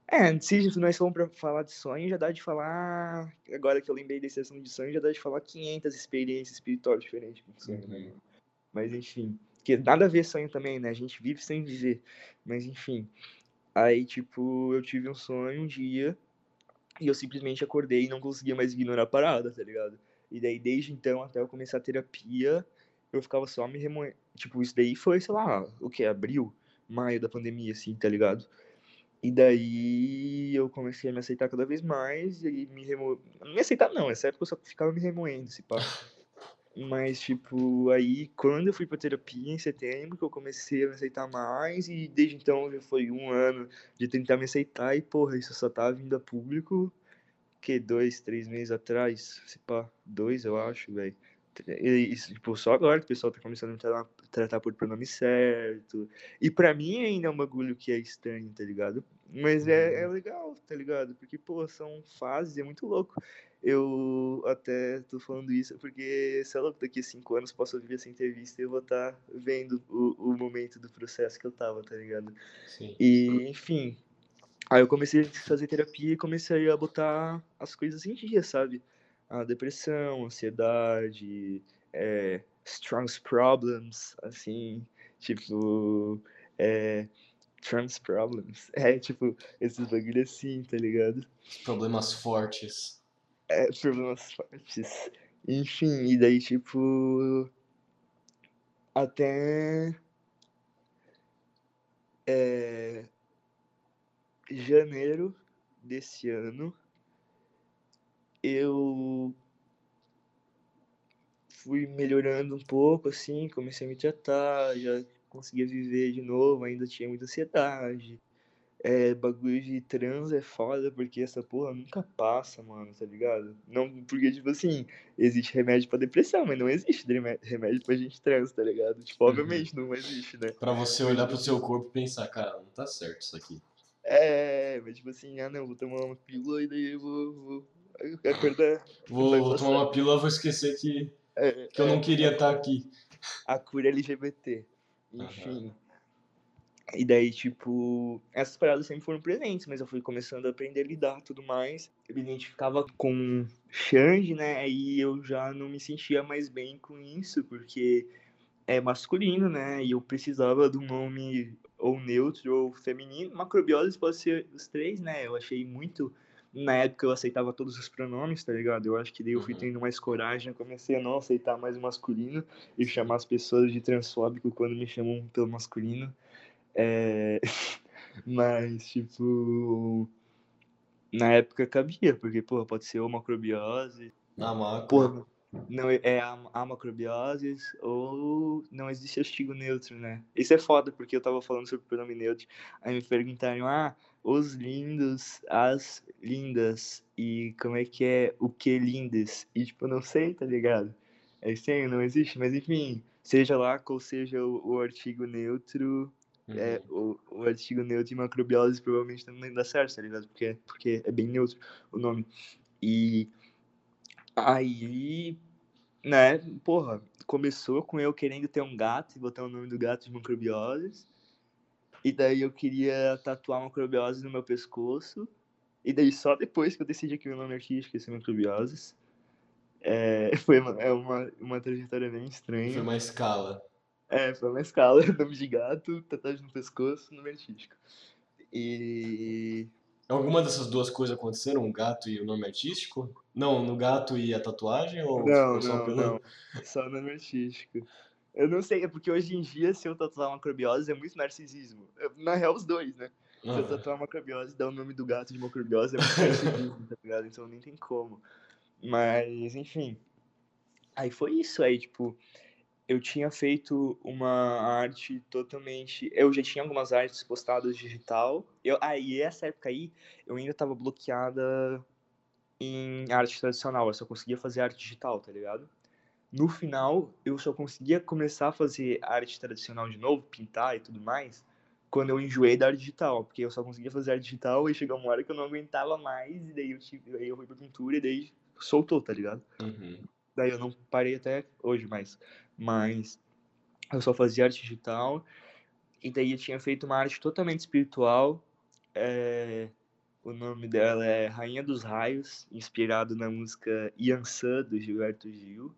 É, se nós formos pra falar de sonho, já dá de falar. Agora que eu lembrei desse assunto de sonho, já dá de falar 500 experiências espirituais diferentes com sonho, né? Mas enfim. Que nada a ver sonho também, né? A gente vive sem viver. Mas enfim. Aí, tipo, eu tive um sonho um dia e eu simplesmente acordei e não conseguia mais ignorar a parada, tá ligado? E daí, desde então, até eu começar a terapia, eu ficava só me remoendo. Tipo, isso daí foi, sei lá, o que? Abril, maio da pandemia, assim, tá ligado? E daí eu comecei a me aceitar cada vez mais e me remo... Me aceitar não, essa época eu só ficava me remoendo, esse pá. Mas, tipo, aí quando eu fui pra terapia em setembro, que eu comecei a me aceitar mais, e desde então já foi um ano de tentar me aceitar, e porra, isso só tá vindo a público, que dois, três meses atrás, se pá, dois eu acho, velho. Isso, tipo, só agora que o pessoal tá começando a tratar, tratar por pronome certo. E pra mim ainda é um bagulho que é estranho, tá ligado? Mas é, é legal, tá ligado? Porque, pô, são fases, é muito louco. Eu até tô falando isso porque, sei lá, daqui a cinco anos posso ouvir essa entrevista e eu vou estar vendo o, o momento do processo que eu tava, tá ligado? Sim. E, enfim. Aí eu comecei a fazer terapia e comecei a botar as coisas em dia, sabe? A depressão, ansiedade, é, trans problems, assim, tipo, é, trans problems. *laughs* É, tipo, esses bagulho assim, tá ligado? Problemas fortes. É, problemas fortes. Enfim, e daí, tipo. Até. É, janeiro desse ano, eu fui melhorando um pouco, assim, comecei a me tratar, já conseguia viver de novo, ainda tinha muita ansiedade. É, bagulho de trans é foda, porque essa porra nunca passa, mano, tá ligado? Não, porque, tipo assim, existe remédio pra depressão, mas não existe remédio pra gente trans, tá ligado? Tipo, Uhum. obviamente não existe, né? Pra você olhar pro seu corpo e pensar, cara, não tá certo isso aqui. É, mas tipo assim, ah não, vou tomar uma pílula e daí eu vou, vou acordar. Vou, Vai vou tomar uma pílula, vou esquecer que, É, que eu não é, queria estar aqui. a cura LGBT. Enfim. E daí, tipo, essas paradas sempre foram presentes, mas eu fui começando a aprender a lidar e tudo mais. Eu me identificava com Xande, né? Aí eu já não me sentia mais bem com isso, porque é masculino, né? E eu precisava de um nome ou neutro ou feminino. Macrobiose pode ser os três, né? Eu achei muito. Na época eu aceitava todos os pronomes, tá ligado? Eu acho que daí eu fui Uhum. tendo mais coragem, eu comecei a não aceitar mais o masculino e chamar as pessoas de transfóbico quando me chamam pelo masculino. É... *laughs* Mas, tipo. Na época cabia, porque, porra, pode ser ou macrobiose. Na macro. Porra, não é a, a macrobiose ou não existe artigo neutro, né? Isso é foda, porque eu tava falando sobre pronome neutro. Aí me perguntaram, ah, os lindos, as lindas, e como é que é o que lindes? E, tipo, eu não sei, tá ligado? É estranho, não existe, mas enfim, seja lá qual seja o, o artigo neutro, Uhum. é, o, o artigo neutro e macrobiose provavelmente também dá certo, tá ligado? Porque, porque é bem neutro o nome. E aí, né, porra, começou com eu querendo ter um gato e botar o nome do gato de macrobioses. E daí eu queria tatuar macrobiose no meu pescoço. E daí só depois que eu decidi que o nome artístico ia ser macrobioses. É, *laughs* foi uma, é uma, uma trajetória bem estranha. Foi uma escala. É, foi uma escala, *laughs* nome de gato, tatuagem no pescoço, nome artístico. E. Alguma dessas duas coisas aconteceram? Um gato e o nome artístico? Não, no gato e a tatuagem? Ou Não, só não, pelo- não. Só nome artístico. Eu não sei, é porque hoje em dia, se eu tatuar macrobiose, é muito narcisismo. Eu- Na real, os dois, né? Se eu tatuar macrobiose e dar o nome do gato de macrobiose, é muito *laughs* narcisismo, tá ligado? Então nem tem como. Mas, enfim. Aí foi isso, aí, tipo, eu tinha feito uma arte totalmente. Eu já tinha algumas artes postadas digital. Eu, aí, ah, essa época aí, eu ainda tava bloqueada em arte tradicional. Eu só conseguia fazer arte digital, tá ligado? No final, eu só conseguia começar a fazer arte tradicional de novo, pintar e tudo mais, quando eu enjoei da arte digital, porque eu só conseguia fazer arte digital e chegou uma hora que eu não aguentava mais, e daí eu, tive, aí eu fui pra pintura e daí soltou, tá ligado? Uhum. Daí eu não parei até hoje mais. Mas eu só fazia arte digital, e daí eu tinha feito uma arte totalmente espiritual. É, o nome dela é Rainha dos Raios, inspirado na música Yansan, do Gilberto Gil,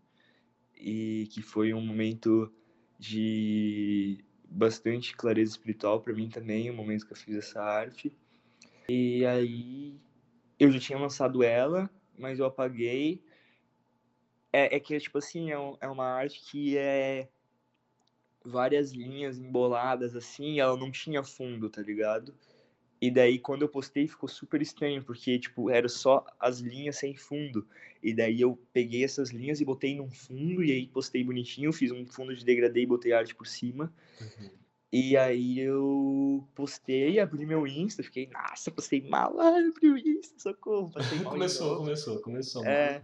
e que foi um momento de bastante clareza espiritual para mim também, o momento que eu fiz essa arte. E aí eu já tinha lançado ela, mas eu apaguei. É, é que, tipo assim, é, um, é uma arte que é várias linhas emboladas, assim, ela não tinha fundo, tá ligado? E daí, quando eu postei, ficou super estranho, porque, tipo, era só as linhas sem fundo. E daí eu peguei essas linhas e botei num fundo, e aí postei bonitinho, fiz um fundo de degradê e botei arte por cima. Uhum. E aí eu postei, abri meu Insta, fiquei, nossa, postei mal, abri o Insta, socorro. *laughs* Mal começou, começou, começou. É,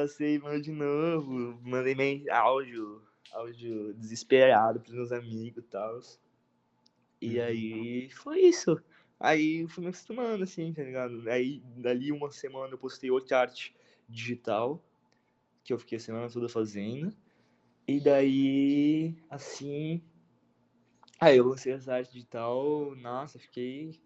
passei mal de novo, mandei meio áudio, áudio desesperado pros meus amigos e tal. E uhum. aí foi isso. Aí eu fui me acostumando, assim, tá ligado? Aí, dali uma semana eu postei outra arte digital, que eu fiquei a semana toda fazendo. E daí, assim. Aí eu lancei essa arte digital, nossa, fiquei.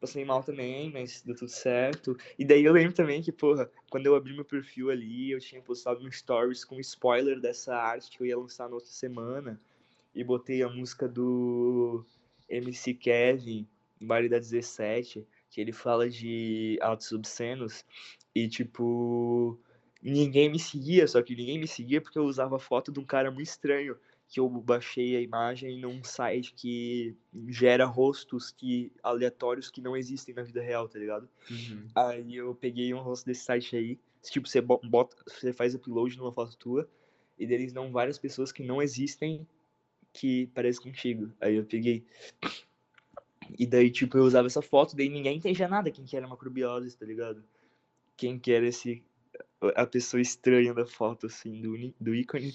Passei mal também, mas deu tudo certo. E daí eu lembro também que, porra, quando eu abri meu perfil ali, eu tinha postado um stories com spoiler dessa arte que eu ia lançar na outra semana. E botei a música do MC Kevin, baile da 17, que ele fala de autos obscenos e, tipo, ninguém me seguia, só que ninguém me seguia porque eu usava foto de um cara muito estranho, que eu baixei a imagem num site que gera rostos que aleatórios que não existem na vida real, tá ligado? Uhum. Aí eu peguei um rosto desse site aí, tipo, você bota, você faz upload numa foto tua, e deles dão várias pessoas que não existem que parecem contigo. Aí eu peguei e daí, tipo, eu usava essa foto, daí ninguém entendia nada quem que era macrobiose, tá ligado? Quem que era esse a pessoa estranha da foto, assim, do, do ícone.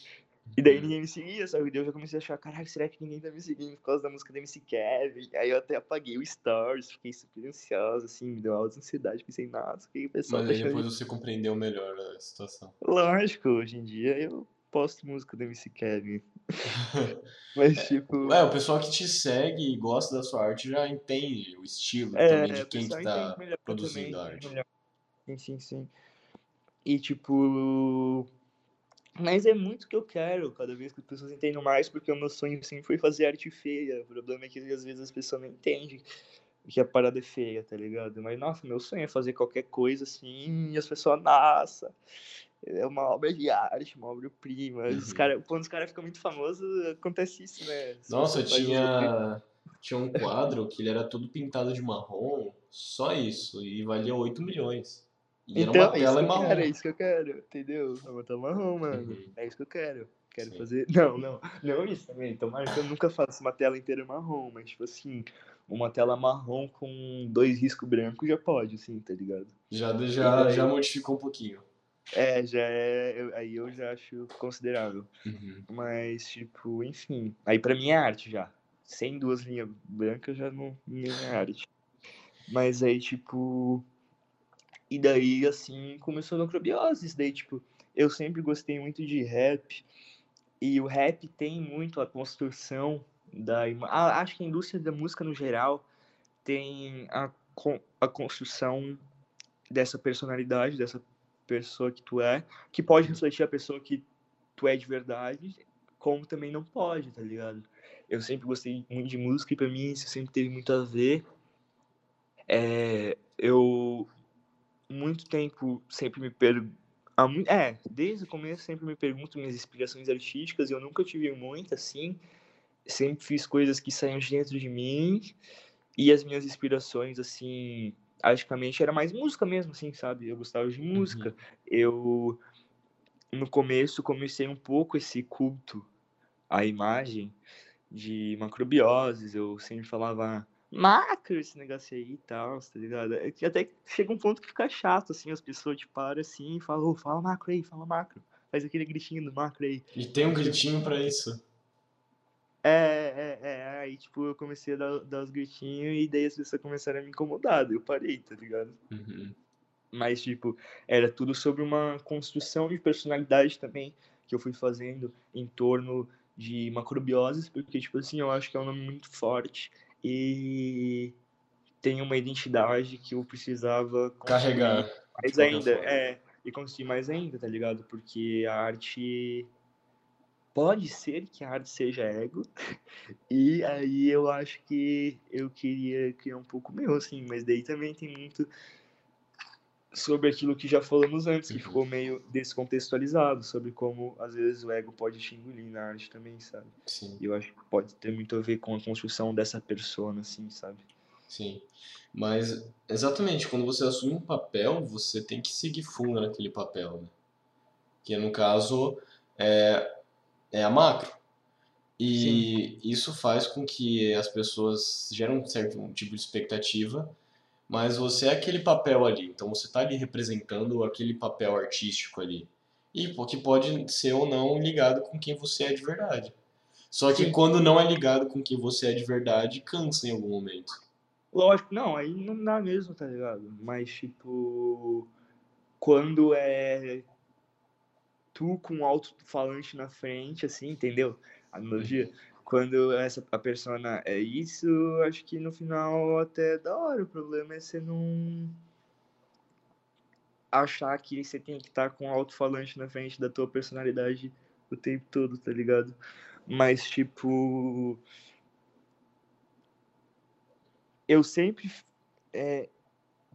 E daí uhum. ninguém me seguia, sabe? Daí eu já comecei a achar, caralho, será que ninguém tá me seguindo por causa da música da MC Kevin? Aí eu até apaguei o Stories, fiquei super ansiosa, assim, me deu alta ansiedade, pensei, nossa, o que o pessoal Mas aí depois você compreendeu melhor a situação. Lógico, hoje em dia eu posto música do MC Kevin. *laughs* Mas, tipo. É, o pessoal que te segue e gosta da sua arte já entende o estilo é, também de quem que tá produzindo a arte. Melhor. Sim, sim, sim. E, tipo. Mas é muito que eu quero, cada vez que as pessoas entendem mais, porque o meu sonho sempre foi fazer arte feia. O problema é que às vezes as pessoas não entendem que a parada é feia, tá ligado? Mas, nossa, meu sonho é fazer qualquer coisa assim, e as pessoas, nossa, é uma obra de arte, uma obra-prima. Uhum. Os cara, quando os caras ficam muito famosos, acontece isso, né? Nossa, tinha, tinha um quadro que ele era todo pintado de marrom, só isso, e valia 8 milhões. E então, era uma tela é marrom. Quero, é isso que eu quero, entendeu? É uma tela marrom, mano. Uhum. É isso que eu quero. Quero Sim. fazer. *laughs* Não, não. Não isso também. Tomara que eu nunca faço uma tela inteira marrom, mas tipo assim, uma tela marrom com dois riscos brancos já pode, assim, tá ligado? Já, já, já modificou um pouquinho. É, já é. Eu, aí eu já acho considerável. Uhum. Mas, tipo, enfim. Aí pra mim é arte já. Sem duas linhas brancas já não, nem é arte. Mas aí, tipo. E daí, assim, começou a microbiose. Daí, tipo, eu sempre gostei muito de rap. E o rap tem muito a construção da. Ah, acho que a indústria da música no geral tem a, a construção dessa personalidade, dessa pessoa que tu é, que pode refletir a pessoa que tu é de verdade, como também não pode, tá ligado? Eu sempre gostei muito de música e pra mim isso sempre teve muito a ver. É, eu, muito tempo, sempre me pergunto. É, desde o começo sempre me pergunto minhas inspirações artísticas e eu nunca tive muito assim. Sempre fiz coisas que saíam de dentro de mim e as minhas inspirações, assim, artisticamente era mais música mesmo, assim, sabe? Eu gostava de música. Uhum. Eu, no começo, comecei um pouco esse culto a imagem de macrobioses, eu sempre falava macro esse negócio aí e tal, tá ligado? É que até chega um ponto que fica chato, assim, as pessoas te param assim e falam, oh, fala macro aí, fala macro. Faz aquele gritinho do macro aí. E tem um gritinho para isso. É, é, é, aí tipo, eu comecei a dar, dar os gritinhos e daí as pessoas começaram a me incomodar, eu parei, tá ligado? Uhum. Mas, tipo, era tudo sobre uma construção de personalidade também que eu fui fazendo em torno de macrobioses, porque, tipo assim, eu acho que é um nome muito forte e tem uma identidade que eu precisava carregar mais ainda, é, e construir mais ainda, tá ligado? Porque a arte pode ser que a arte seja ego, *laughs* e aí eu acho que eu queria criar um pouco meu, assim, mas daí também tem muito sobre aquilo que já falamos antes, que uhum. ficou meio descontextualizado, sobre como às vezes o ego pode te engolir na arte também, sabe? Sim. E eu acho que pode ter muito a ver com a construção dessa persona, assim, sabe? Sim. Mas, exatamente, quando você assume um papel, você tem que seguir fundo naquele papel, né? Que no caso é, é a macro. E Sim. isso faz com que as pessoas geram um certo tipo de expectativa mas você é aquele papel ali, então você está ali representando aquele papel artístico ali. E que pode ser ou não ligado com quem você é de verdade. Só que Sim. quando não é ligado com quem você é de verdade, cansa em algum momento. Lógico, não, aí não dá mesmo, tá ligado? Mas, tipo, quando é tu com um alto-falante na frente, assim, entendeu? Analogia. Uhum quando essa a persona é isso, acho que no final até é da hora. O problema é você não achar que você tem que estar com um alto-falante na frente da tua personalidade o tempo todo, tá ligado? Mas tipo eu sempre é,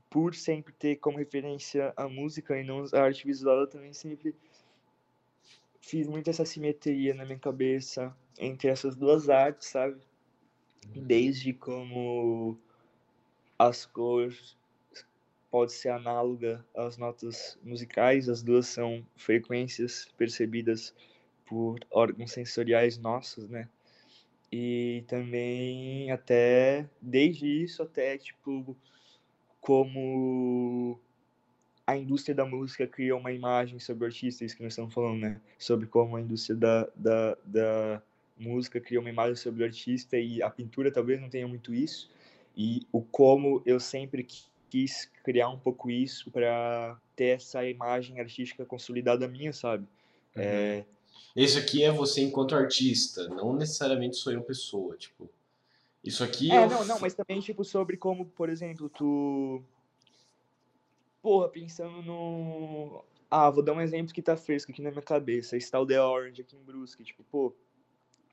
por sempre ter como referência a música e não a arte visual, eu também sempre fiz muito essa simetria na minha cabeça entre essas duas artes, sabe? Desde como as cores pode ser análoga às notas musicais, as duas são frequências percebidas por órgãos sensoriais nossos, né? E também até desde isso até tipo como a indústria da música cria uma imagem sobre o artista, isso que nós estamos falando, né? Sobre como a indústria da, da, da música cria uma imagem sobre o artista e a pintura talvez não tenha muito isso e o como eu sempre quis criar um pouco isso para ter essa imagem artística consolidada minha, sabe? Uhum. É... Esse aqui é você enquanto artista, não necessariamente sou eu pessoa, tipo. Isso aqui é, eu... não, não, mas também tipo sobre como, por exemplo, tu porra, pensando no ah, vou dar um exemplo que tá fresco aqui na minha cabeça. Está o The Orange aqui em Brusque, tipo, pô,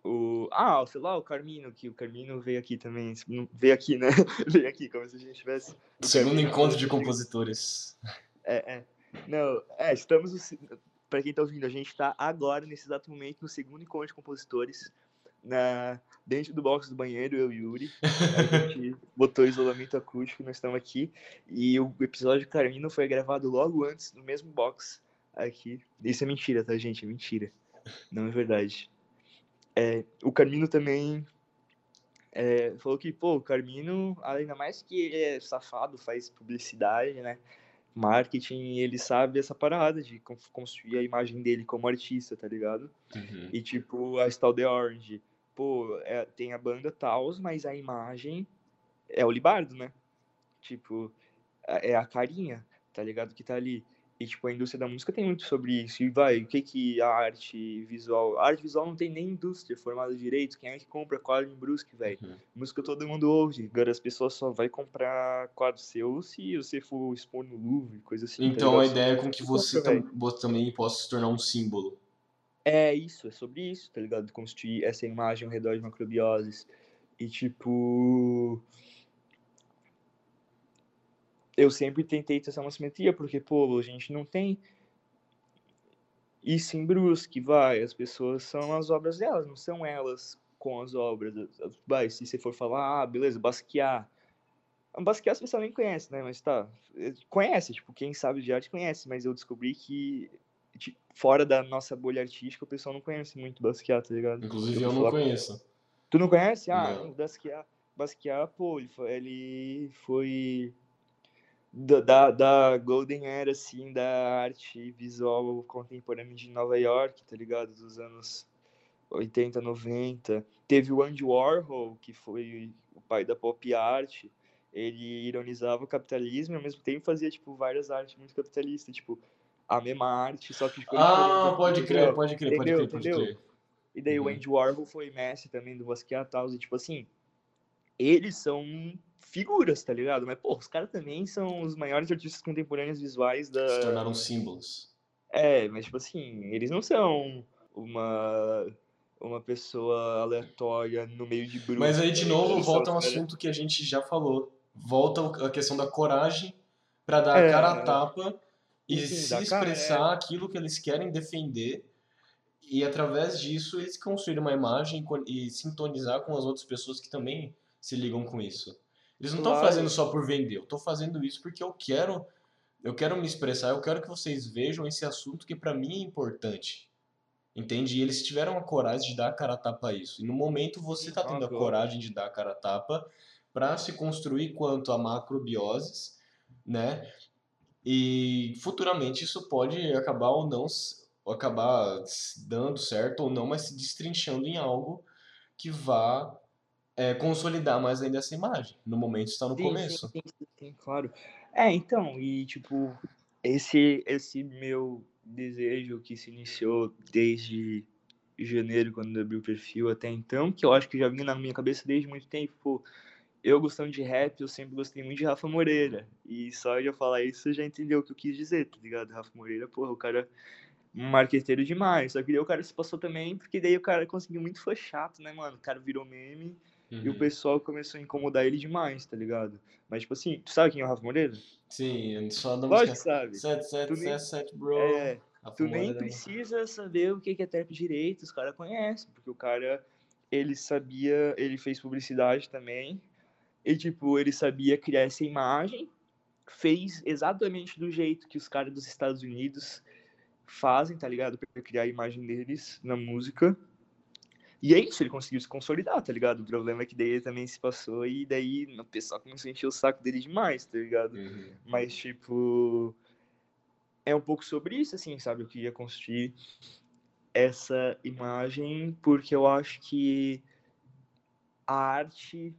o, ah, sei lá, o Carmino, que o Carmino veio aqui também. Veio aqui, né? *laughs* veio aqui, como se a gente tivesse. Segundo Carmino, encontro de compositores. É, é. Não, é, estamos. Para quem tá ouvindo, a gente está agora, nesse exato momento, no segundo encontro de compositores. Na, dentro do box do banheiro, eu e Yuri. A gente *laughs* botou isolamento acústico, nós estamos aqui. E o episódio do Carmino foi gravado logo antes, no mesmo box aqui. Isso é mentira, tá, gente? É mentira. Não é verdade. É, o Carmino também é, falou que, pô, o Carmino, ainda mais que ele é safado, faz publicidade, né? Marketing, ele sabe essa parada de construir a imagem dele como artista, tá ligado? Uhum. E tipo, a Style The Orange, pô, é, tem a banda Taos, mas a imagem é o Libardo, né? Tipo, é, é a carinha, tá ligado? Que tá ali. E, tipo, a indústria da música tem muito sobre isso. E vai, o que que a arte visual... A arte visual não tem nem indústria formada direito. Quem é que compra quadro em Brusque, velho? Uhum. Música todo mundo ouve. Agora as pessoas só vai comprar quadro seu se você for expor no Louvre, coisa assim. Então a ideia é com que você tam também possa se tornar um símbolo. É isso, é sobre isso, tá ligado? Construir essa imagem ao redor de macrobioses. E, tipo eu sempre tentei ter essa simetria, porque, pô, a gente não tem isso em Brusque, vai, as pessoas são as obras delas, não são elas com as obras. Vai, se você for falar, ah, beleza, Basquiat. Basquiat você nem conhece, né, mas tá, conhece, tipo, quem sabe de arte conhece, mas eu descobri que tipo, fora da nossa bolha artística, o pessoal não conhece muito Basquiat, tá ligado? Inclusive eu, eu não conheço. Tu não conhece? Ah, não. Basquiat, Basquiat, pô, ele foi, da, da Golden Era, assim, da arte visual contemporânea de Nova York, tá ligado? Dos anos 80, 90. Teve o Andy Warhol, que foi o pai da pop art. Ele ironizava o capitalismo e ao mesmo tempo fazia, tipo, várias artes muito capitalistas, tipo, a mesma arte, só que... Tipo, ah, pode crer, pode crer, pode crer, pode crer. E daí uhum. o Andy Warhol foi mestre também do Basquiat e tal, e tipo assim, eles são figuras, tá ligado? Mas, pô, os caras também são os maiores artistas contemporâneos visuais da. Se tornaram símbolos. É, mas, tipo assim, eles não são uma uma pessoa aleatória no meio de bruxo. Mas aí, de novo, volta um assunto que a gente já falou. Volta a questão da coragem para dar é, a cara a tapa e sim, se expressar cara, é. aquilo que eles querem defender e através disso eles construir uma imagem e sintonizar com as outras pessoas que também se ligam com isso. Eles não estão claro. fazendo só por vender, eu estou fazendo isso porque eu quero, eu quero me expressar, eu quero que vocês vejam esse assunto que para mim é importante. Entende? E eles tiveram a coragem de dar a cara a tapa a isso. E no momento você está tendo a coragem de dar a cara a tapa para se construir quanto a macrobioses, né? E futuramente isso pode acabar ou não, ou acabar dando certo ou não, mas se destrinchando em algo que vá é, consolidar mais ainda essa imagem. No momento está no sim, começo. Sim, sim, sim, claro. É, então, e tipo, esse, esse meu desejo que se iniciou desde janeiro, quando eu abri o perfil até então, que eu acho que já vinha na minha cabeça desde muito tempo, eu gostando de rap, eu sempre gostei muito de Rafa Moreira. E só de eu falar isso, você já entendeu o que eu quis dizer, tá ligado? Rafa Moreira, porra, o cara marqueteiro demais. Só que daí o cara se passou também, porque daí o cara conseguiu muito foi chato, né, mano? O cara virou meme Uhum. E o uhum. pessoal começou a incomodar ele demais, tá ligado? Mas, tipo assim, tu sabe quem é o Rafa Moreira? Sim, só da Lógico que sabe. 7777, bro. É, tu nem precisa saber o que é trap direito, os caras conhecem, porque o cara, ele sabia, ele fez publicidade também, e, tipo, ele sabia criar essa imagem, fez exatamente do jeito que os caras dos Estados Unidos fazem, tá ligado? Pra criar a imagem deles na música. E é isso, ele conseguiu se consolidar, tá ligado? O problema é que daí ele também se passou e daí o pessoal começou a encher o saco dele demais, tá ligado? Uhum. Mas, tipo, é um pouco sobre isso, assim, sabe? Eu queria construir essa imagem porque eu acho que a arte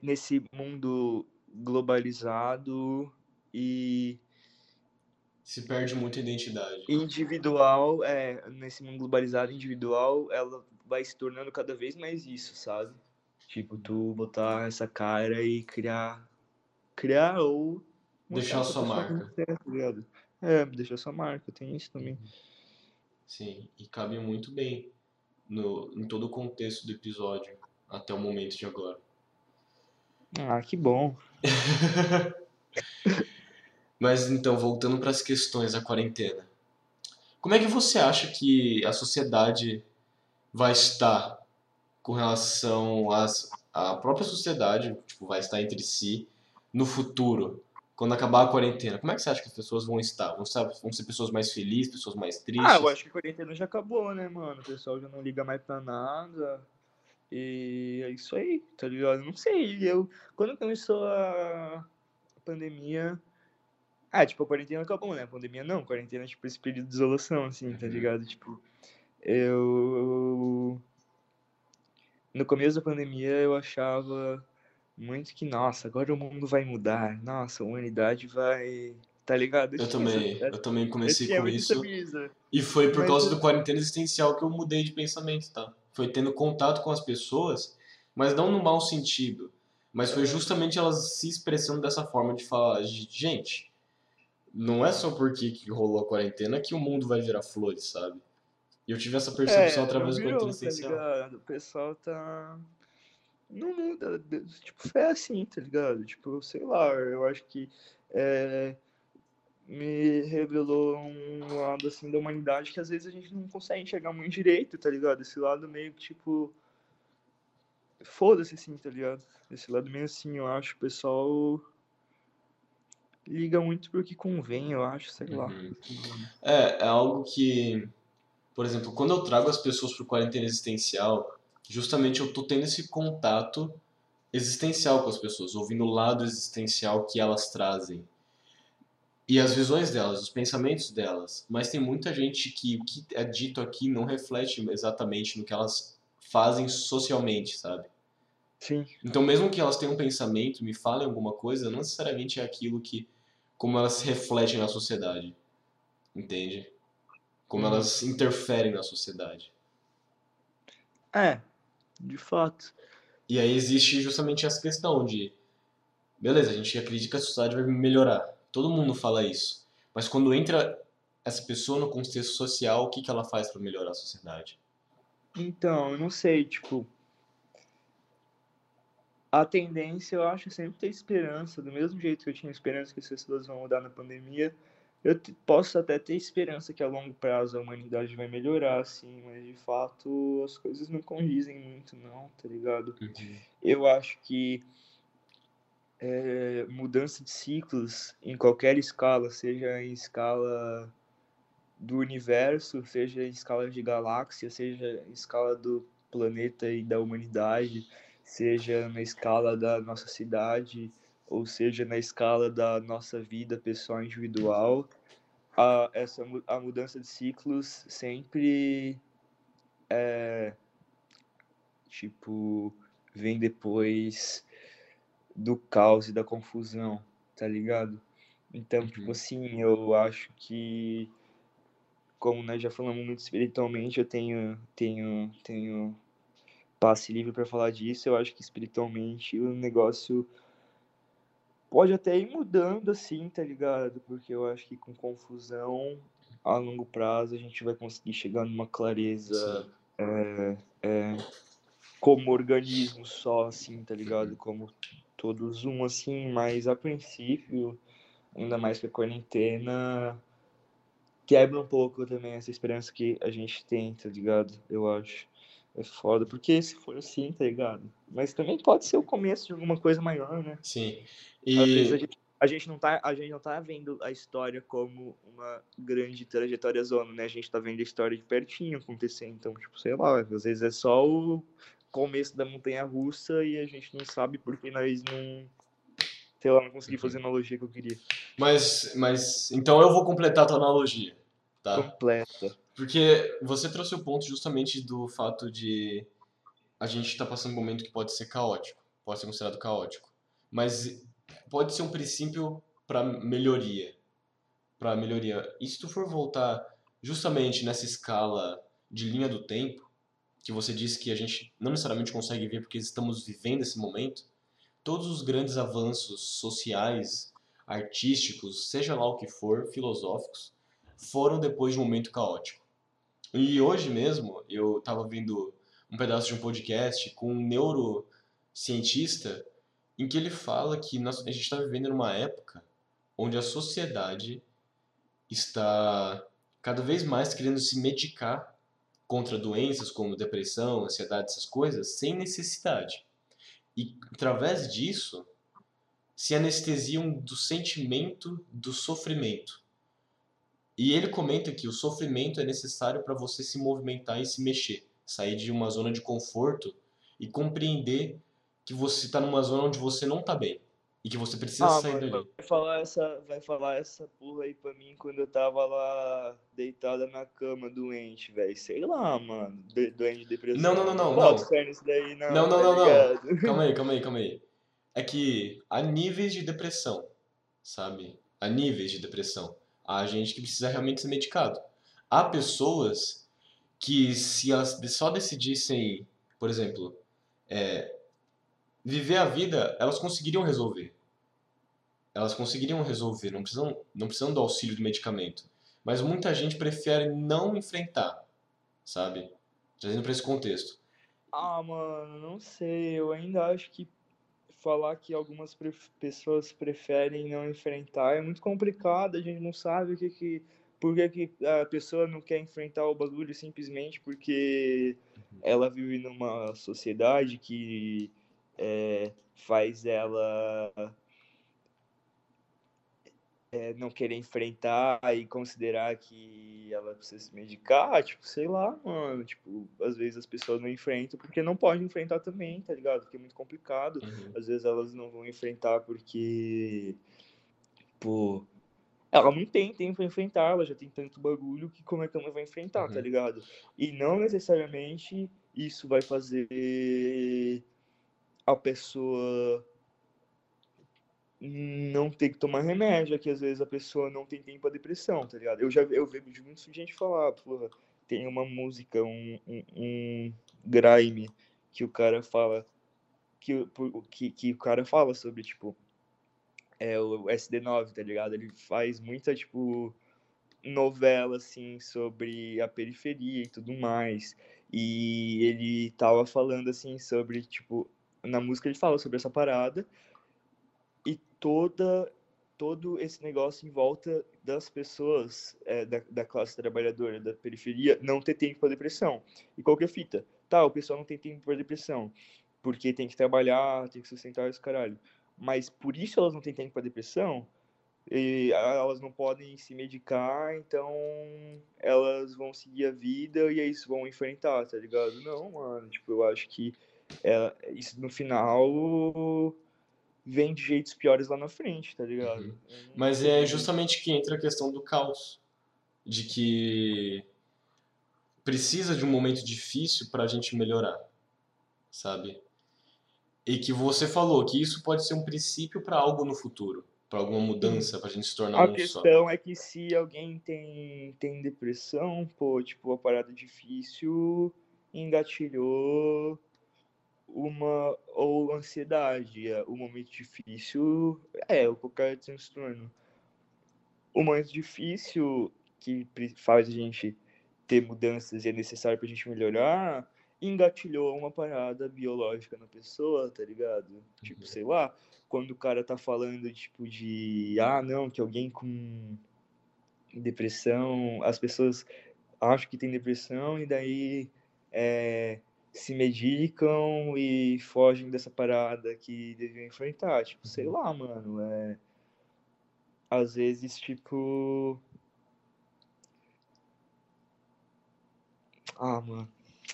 nesse mundo globalizado e se perde muita identidade. Individual, é, nesse mundo globalizado individual, ela vai se tornando cada vez mais isso, sabe? Tipo, tu botar essa cara e criar. Criar ou. Deixar sua marca. Tá é, deixar sua marca, tem isso também. Sim, e cabe muito bem no, em todo o contexto do episódio, até o momento de agora. Ah, que bom. *laughs* Mas então, voltando para as questões da quarentena. Como é que você acha que a sociedade vai estar com relação às, à própria sociedade, tipo, vai estar entre si no futuro, quando acabar a quarentena? Como é que você acha que as pessoas vão estar? Vão, estar, vão ser pessoas mais felizes, pessoas mais tristes? Ah, eu acho que a quarentena já acabou, né, mano? O pessoal já não liga mais pra nada. E é isso aí, tá ligado? Não sei, eu... Quando começou a pandemia, ah, tipo, a quarentena acabou, né? A pandemia não, a quarentena, tipo, esse período de isolação, assim, tá uhum. ligado? Tipo, eu. No começo da pandemia eu achava muito que, nossa, agora o mundo vai mudar, nossa, a humanidade vai. Tá ligado? Eu, também, *laughs* eu também comecei com isso. E foi por Mas causa eu... do quarentena existencial que eu mudei de pensamento, tá? Foi tendo contato com as pessoas, mas não no mau sentido. Mas foi justamente elas se expressando dessa forma de falar, gente, não é só porque que rolou a quarentena que o mundo vai virar flores, sabe? E eu tive essa percepção é, através do quarentena tá essencial. Ligado? O pessoal tá. Não muda. Tipo, foi assim, tá ligado? Tipo, sei lá, eu acho que é, me revelou um lado assim da humanidade que às vezes a gente não consegue enxergar muito direito, tá ligado? Esse lado meio que, tipo. Foda-se assim, tá ligado? Esse lado meio assim, eu acho, o pessoal liga muito pro que convém, eu acho, sei lá. Uhum. É, é algo que, por exemplo, quando eu trago as pessoas pro quarentena existencial, justamente eu tô tendo esse contato existencial com as pessoas, ouvindo o lado existencial que elas trazem. E as visões delas, os pensamentos delas. Mas tem muita gente que o que é dito aqui não reflete exatamente no que elas fazem socialmente, sabe? Sim. Então, mesmo que elas tenham um pensamento, me falem alguma coisa, não necessariamente é aquilo que. Como elas se refletem na sociedade. Entende? Como Uhum. elas interferem na sociedade. É, de fato. E aí existe justamente essa questão de. Beleza, a gente acredita que a sociedade vai melhorar. Todo mundo fala isso. Mas quando entra essa pessoa no contexto social, o que, que ela faz para melhorar a sociedade? Então, eu não sei, tipo. A tendência, eu acho, é sempre ter esperança. Do mesmo jeito que eu tinha esperança que as pessoas vão mudar na pandemia, eu posso até ter esperança que a longo prazo a humanidade vai melhorar, assim, mas de fato as coisas não condizem muito, não, tá ligado? Eu acho que é, mudança de ciclos em qualquer escala, seja em escala do universo, seja em escala de galáxia, seja em escala do planeta e da humanidade, seja na escala da nossa cidade, ou seja na escala da nossa vida pessoal individual, a, essa, a mudança de ciclos sempre é, tipo, vem depois do caos e da confusão, tá ligado? Então, tipo Uhum. assim, eu acho que como nós já falamos muito espiritualmente, eu tenho tenho tenho passe livre pra falar disso. Eu acho que espiritualmente o negócio pode até ir mudando assim, tá ligado? Porque eu acho que com confusão a longo prazo a gente vai conseguir chegar numa clareza é, é, como organismo só, assim, tá ligado? Como todos um, assim, mas a princípio, ainda mais que a quarentena, quebra um pouco também essa esperança que a gente tem, tá ligado? Eu acho. É foda, porque se for assim, tá ligado? Mas também pode ser o começo de alguma coisa maior, né? Sim. Às vezes a E. gente, a gente não tá, a gente não tá vendo a história como uma grande trajetória zona, né? A gente tá vendo a história de pertinho acontecer, então, tipo, sei lá, às vezes é só o começo da montanha russa e a gente não sabe porque nós não sei lá, não consegui fazer a analogia que eu queria. Mas, mas. Então eu vou completar a tua analogia, tá? Completa. Porque você trouxe o ponto justamente do fato de a gente estar passando um momento que pode ser caótico, pode ser considerado caótico, mas pode ser um princípio para melhoria, para melhoria. E se tu for voltar justamente nessa escala de linha do tempo, que você disse que a gente não necessariamente consegue ver porque estamos vivendo esse momento, todos os grandes avanços sociais, artísticos, seja lá o que for, filosóficos, foram depois de um momento caótico. E hoje mesmo eu estava vendo um pedaço de um podcast com um neurocientista em que ele fala que nós, a gente está vivendo numa época onde a sociedade está cada vez mais querendo se medicar contra doenças como depressão, ansiedade, essas coisas, sem necessidade. E através disso se anestesiam do sentimento do sofrimento. E ele comenta que o sofrimento é necessário para você se movimentar e se mexer, sair de uma zona de conforto e compreender que você está numa zona onde você não está bem e que você precisa Ah, sair mano, dali. vai falar essa, vai falar essa porra aí pra mim quando eu tava lá deitada na cama doente, velho. Sei lá, mano. De- doente de depressão. Não, não, não, não, não. daí, não. Não, não, tá não, não. *laughs* Calma aí, calma aí, calma aí. É que há níveis de depressão, sabe? Há níveis de depressão. Há gente que precisa realmente ser medicado. Há pessoas que se elas só decidissem, por exemplo, é, viver a vida, elas conseguiriam resolver. Elas conseguiriam resolver, não precisam, não precisam do auxílio do medicamento. Mas muita gente prefere não enfrentar, sabe? Trazendo para esse contexto. Ah, mano, não sei. Eu ainda acho que falar que algumas pref- pessoas preferem não enfrentar é muito complicado. A gente não sabe o que que. Por que, que a pessoa não quer enfrentar o bagulho simplesmente porque ela vive numa sociedade que é, faz ela é, não querer enfrentar e considerar que ela precisa se medicar, tipo, sei lá, mano, tipo, às vezes as pessoas não enfrentam porque não podem enfrentar também, tá ligado? Porque é muito complicado. Uhum. Às vezes elas não vão enfrentar porque, pô, ela não tem tempo pra enfrentar, ela já tem tanto bagulho que como é que ela vai enfrentar, tá Uhum. ligado? E não necessariamente isso vai fazer a pessoa não ter que tomar remédio, é que às vezes a pessoa não tem tempo pra depressão, tá ligado? Eu já eu vejo muita gente falar, porra, tem uma música, um, um, um grime que o cara fala que, que, que o cara fala sobre, tipo, é o SD9, tá ligado? Ele faz muita, tipo, novela, assim, sobre a periferia e tudo mais. E ele tava falando, assim, sobre, tipo, na música ele fala sobre essa parada e toda todo esse negócio em volta das pessoas é, da, da classe trabalhadora da periferia não ter tempo para depressão. E qual que é fita? Tá, o pessoal não tem tempo para depressão porque tem que trabalhar, tem que sustentar esse caralho. Mas por isso elas não têm tempo para depressão, e elas não podem se medicar, então elas vão seguir a vida e isso, vão enfrentar, tá ligado? Não, mano, tipo, eu acho que é, isso no final vem de jeitos piores lá na frente, tá ligado? Uhum. Mas é justamente que entra a questão do caos. De que precisa de um momento difícil pra gente melhorar, sabe? E que você falou que isso pode ser um princípio pra algo no futuro, pra alguma mudança, pra gente se tornar A um só. questão é que se alguém tem, tem depressão, pô, tipo, a parada difícil engatilhou uma ou ansiedade. é, O momento difícil é o qualquer transtorno. O momento difícil que faz a gente ter mudanças e é necessário pra gente melhorar, engatilhou uma parada biológica na pessoa, tá ligado? Tipo, sei lá, quando o cara tá falando, tipo, de ah, não, que alguém com depressão, as pessoas acham que tem depressão e daí é, se medicam e fogem dessa parada que deviam enfrentar. Tipo, sei lá, mano, é. Às vezes, tipo. Ah, mano.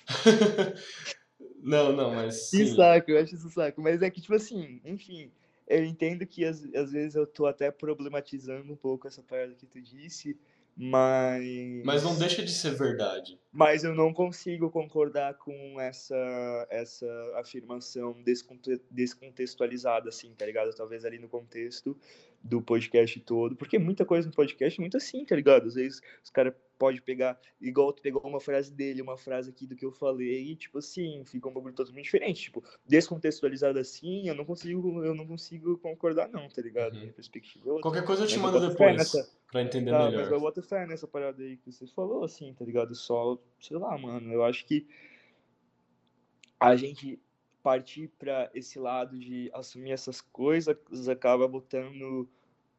*laughs* Não, não, mas Que sim. saco, eu acho isso saco. Mas é que, tipo assim, enfim, eu entendo que às, às vezes eu tô até problematizando um pouco essa parada que tu disse, mas. Mas não deixa de ser verdade. Mas eu não consigo concordar com essa, essa afirmação desconte- descontextualizada, assim, tá ligado? Talvez ali no contexto do podcast todo, porque muita coisa no podcast é muito assim, tá ligado? Às vezes os caras podem pegar, igual tu pegou uma frase dele, uma frase aqui do que eu falei, e tipo assim, fica um bagulho totalmente diferente. Tipo, descontextualizado assim, eu não consigo, eu não consigo concordar, não, tá ligado? Uhum. Minha perspectiva é. Qualquer coisa eu te Mas eu mando fé depois, nessa- pra entender Tá, mas melhor. eu boto fé nessa parada aí que você falou, assim, tá ligado? Só, sei lá, mano, eu acho que a gente partir pra esse lado de assumir essas coisas acaba botando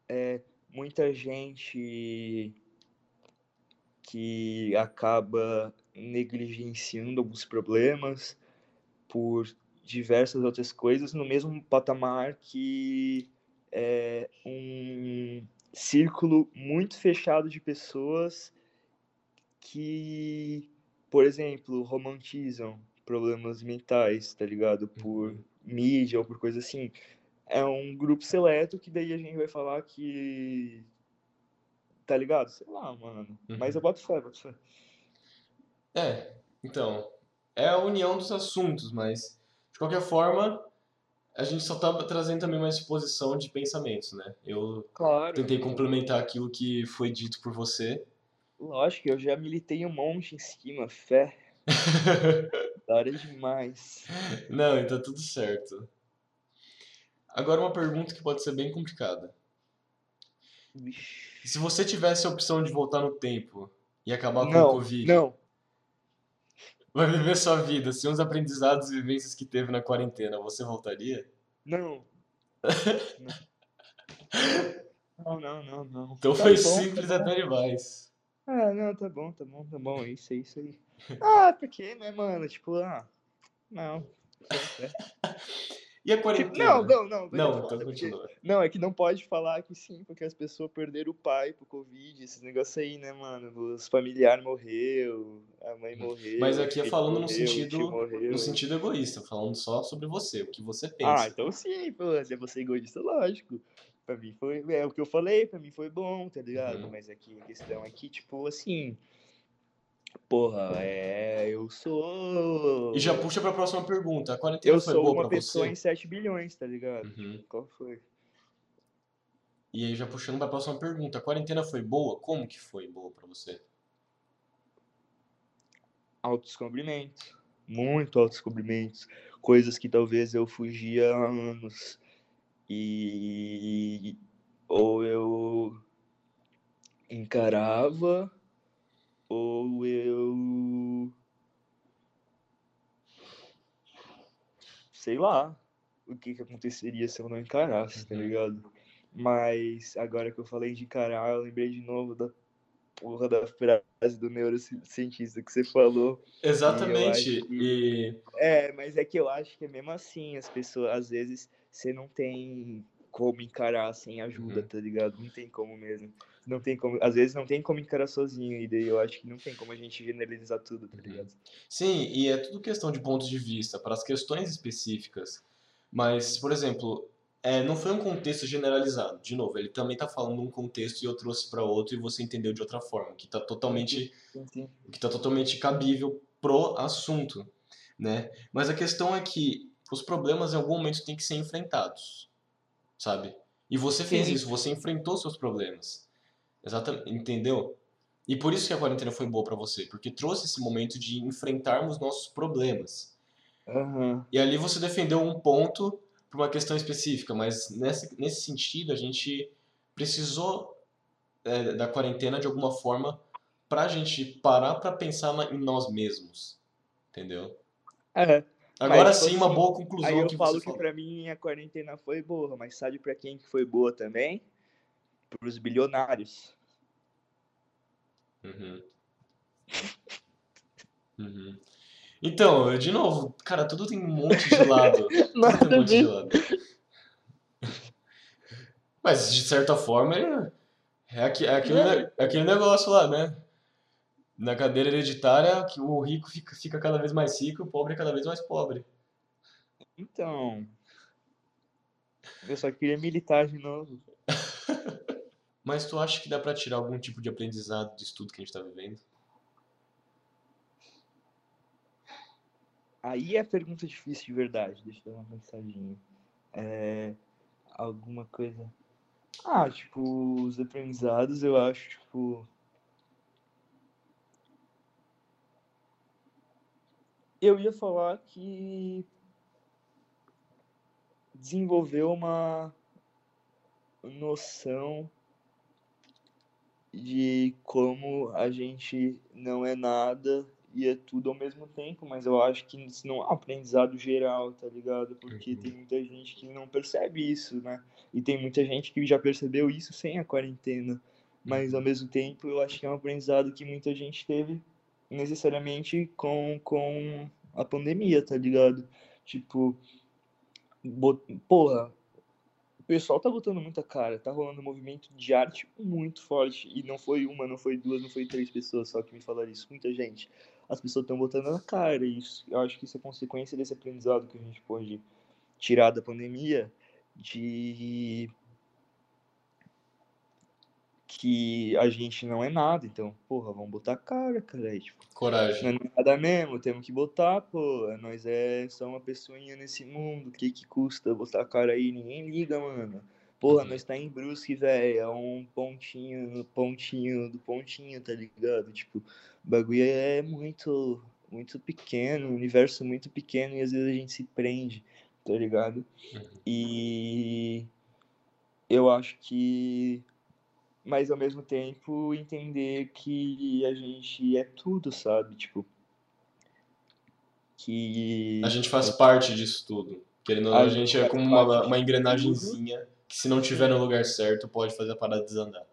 é, muita gente que acaba negligenciando alguns problemas por diversas outras coisas no mesmo patamar que é um círculo muito fechado de pessoas que, por exemplo, romantizam problemas mentais, tá ligado? Por mídia ou por coisa assim. É um grupo seleto que daí a gente vai falar que. Tá ligado? Sei lá, mano. Mas Uhum. eu boto fé, boto fé. É, então, é a união dos assuntos, mas de qualquer forma, a gente só tá trazendo também uma exposição de pensamentos, né? Eu Claro. tentei complementar aquilo que foi dito por você. Lógico, eu já militei um monte em cima, fé. *laughs* Da hora demais. Não, então tudo certo. Agora uma pergunta que pode ser bem complicada. Se você tivesse a opção de voltar no tempo e acabar com o Não, Covid, não. vai viver sua vida, sem os aprendizados e vivências que teve na quarentena, você voltaria? Não. *laughs* Não, não, não, não. Então Tá foi bom, simples tá até demais. Ah, não, tá bom, tá bom, tá bom, é isso, é isso aí. Ah, por quê, né, mano? Tipo, ah, não. Fé, fé. *laughs* E a Tipo, quarentena? não, não, não. é Não, foda, então porque- continua. Não, é que não pode falar que sim, porque as pessoas perderam o pai pro Covid, esses negócios aí, né, mano? Os familiares morreu, a mãe morreu. Mas aqui é falando no morreu, o sentido- morreu. No sentido egoísta, falando só sobre você, o que você Ah, pensa. então sim, pô, se você é egoísta, lógico. Pra mim foi, é o que eu falei, pra mim foi bom, tá ligado? Uhum. Mas aqui a questão é que, tipo, assim, porra, é, eu sou... E já puxa pra próxima pergunta. A quarentena Eu foi sou boa uma pra pessoa você? em 7 bilhões, tá ligado? Uhum. Qual foi? E aí já puxando pra próxima pergunta. A quarentena foi boa? Como que foi boa pra você? autodescobrimento, muito autodescobrimento, coisas que talvez eu fugia há anos e ou eu encarava ou eu sei lá o que que aconteceria se eu não encarasse, tá Uhum. ligado? Mas agora que eu falei de encarar, eu lembrei de novo da porra da frase do neurocientista que você falou. Exatamente. acho que- E É, mas é que eu acho que é mesmo assim, as pessoas, às vezes, você não tem como encarar sem ajuda, Uhum. tá ligado? Não tem como mesmo. Não tem como, às vezes não tem como encarar sozinho, e daí eu acho que não tem como a gente generalizar tudo, tá ligado? sim, e é tudo questão de pontos de vista para as questões específicas. Mas, por exemplo, é, não foi um contexto generalizado. De novo, ele também tá falando um contexto e eu trouxe para outro e você entendeu de outra forma, que tá totalmente Sim, sim. que está totalmente cabível pro assunto, né? Mas a questão é que os problemas em algum momento têm que ser enfrentados, sabe? E você fez Sim. isso, você enfrentou seus problemas, exatamente, entendeu? E por isso que a quarentena foi boa para você, porque trouxe esse momento de enfrentarmos nossos problemas. Aham. E ali você defendeu um ponto para uma questão específica, mas nessa, nesse sentido a gente precisou é, da quarentena de alguma forma para a gente parar para pensar em nós mesmos, entendeu? É. Agora Mas, sim, uma assim, boa conclusão Aí eu que falo que pra mim a quarentena foi boa, mas sabe pra quem que foi boa também? Pros bilionários. Uhum. Uhum. Então, de novo, cara, tudo tem um monte de lado. *laughs* Tudo tem um Nada monte de lado. Mas, de certa forma, é, é, é aquele, ne- é aquele negócio lá, né? Na cadeira hereditária, que o rico fica, fica cada vez mais rico e o pobre cada vez mais pobre. Então. Eu só queria militar de novo. Mas tu acha que dá pra tirar algum tipo de aprendizado disso tudo que a gente tá vivendo? Aí é pergunta difícil de verdade. Deixa eu dar uma pensadinha. É, alguma coisa. Ah, tipo, os aprendizados eu acho, tipo. Eu ia falar que desenvolveu uma noção de como a gente não é nada e é tudo ao mesmo tempo, mas eu acho que isso não é um aprendizado geral, tá ligado? Porque Uhum. tem muita gente que não percebe isso, né? E tem muita gente que já percebeu isso sem a quarentena. Mas ao mesmo tempo eu acho que é um aprendizado que muita gente teve necessariamente com, com a pandemia, tá ligado? Tipo, porra, pessoal tá botando muita cara, tá rolando um movimento de arte muito forte. E não foi uma, não foi duas, não foi três pessoas só que me falaram isso, muita gente. As pessoas estão botando na cara, e isso, eu acho que isso é consequência desse aprendizado que a gente pode tirar da pandemia, de que a gente não é nada, então, porra, vamos botar cara, cara, tipo, Coragem. não é nada mesmo, temos que botar, pô. Nós é só uma pessoinha nesse mundo. O que que custa botar cara aí? Ninguém liga, mano. Porra, Uhum. nós tá em Brusque, velho. É um pontinho, pontinho do pontinho, tá ligado? Tipo, o bagulho é muito, muito pequeno, um universo muito pequeno e às vezes a gente se prende, tá ligado? Uhum. E eu acho que mas ao mesmo tempo entender que a gente é tudo, sabe? Tipo, que A gente faz parte disso tudo. Querendo ou não, A gente é como uma, uma engrenagemzinha que se não tiver no lugar certo pode fazer a parada desandar.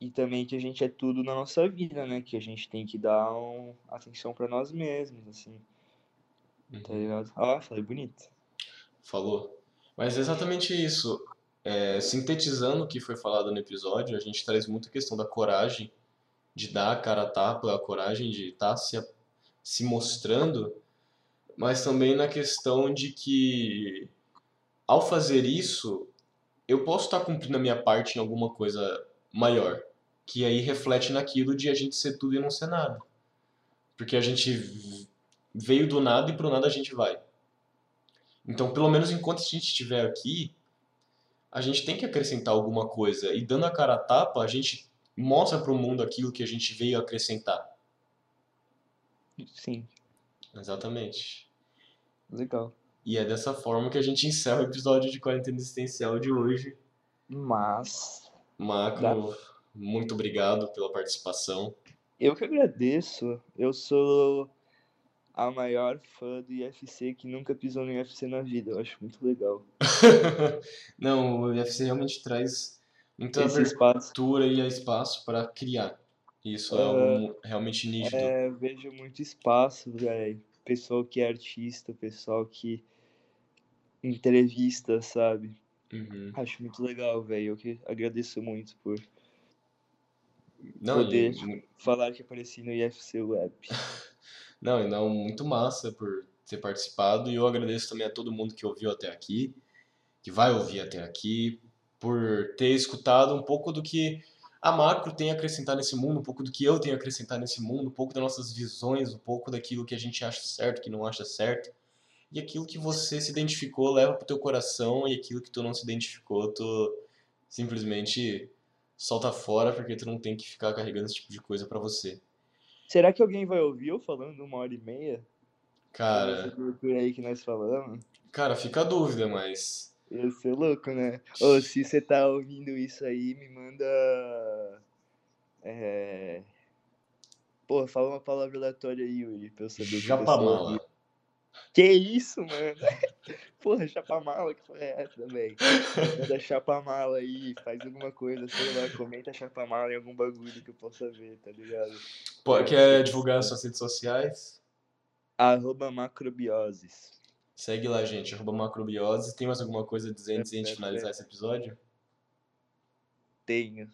e também que a gente é tudo na nossa vida, né? Que a gente tem que dar um, atenção pra nós mesmos, assim, tá Uhum. ligado? Ah, falei bonito. falou. Mas é exatamente isso. É, sintetizando o que foi falado no episódio, a gente traz muito a questão da coragem, de dar a cara a tapa, a coragem de estar tá se, se mostrando, mas também na questão de que, ao fazer isso, eu posso estar tá cumprindo a minha parte em alguma coisa maior, que aí reflete naquilo de a gente ser tudo e não ser nada. Porque a gente veio do nada e pro nada a gente vai. Então, pelo menos enquanto a gente estiver aqui, a gente tem que acrescentar alguma coisa. E dando a cara a tapa, a gente mostra para o mundo aquilo que a gente veio acrescentar. Sim. Exatamente. Legal. E é dessa forma que a gente encerra o episódio de quarentena existencial de hoje. Mas. Marco, muito obrigado pela participação. Eu que agradeço. Eu sou a maior fã do IFC que nunca pisou no IFC na vida. Eu acho muito legal. *laughs* Não, o IFC realmente traz muita Esse abertura espaço. e espaço para criar. Isso é, algo realmente nítido. É, vejo muito espaço, velho. Pessoal que é artista, pessoal que entrevista, sabe? Uhum. Acho muito legal, velho. Eu que agradeço muito por não, poder falar que apareci no IFC Web. *laughs* Não, e não, muito massa por ter participado. E eu agradeço também a todo mundo que ouviu até aqui, que vai ouvir até aqui, por ter escutado um pouco do que a macro tem a acrescentar nesse mundo, um pouco do que eu tenho a acrescentar nesse mundo, um pouco das nossas visões, um pouco daquilo que a gente acha certo, que não acha certo. E aquilo que você se identificou, leva pro teu coração, e aquilo que tu não se identificou, tu simplesmente solta fora, porque tu não tem que ficar carregando esse tipo de coisa para você. Será que alguém vai ouvir eu falando uma hora e meia? Cara. Por aí que nós falamos? Cara, fica a dúvida, mas. Eu sou louco, né? Ou se você tá ouvindo isso aí, me manda. É. Pô, fala uma palavra aleatória aí, Yuri, pra eu saber. Chapamala. Que isso, mano? *laughs* Porra, chapamala, que foi essa também? Manda chapamala aí, faz alguma coisa, sei lá, comenta chapamala em algum bagulho que eu possa ver, tá ligado? Pô, quer divulgar suas redes sociais? Arroba macrobioses. Segue lá, gente, arroba macrobioses. Tem mais alguma coisa a dizer antes de a gente finalizar esse episódio? Tenho.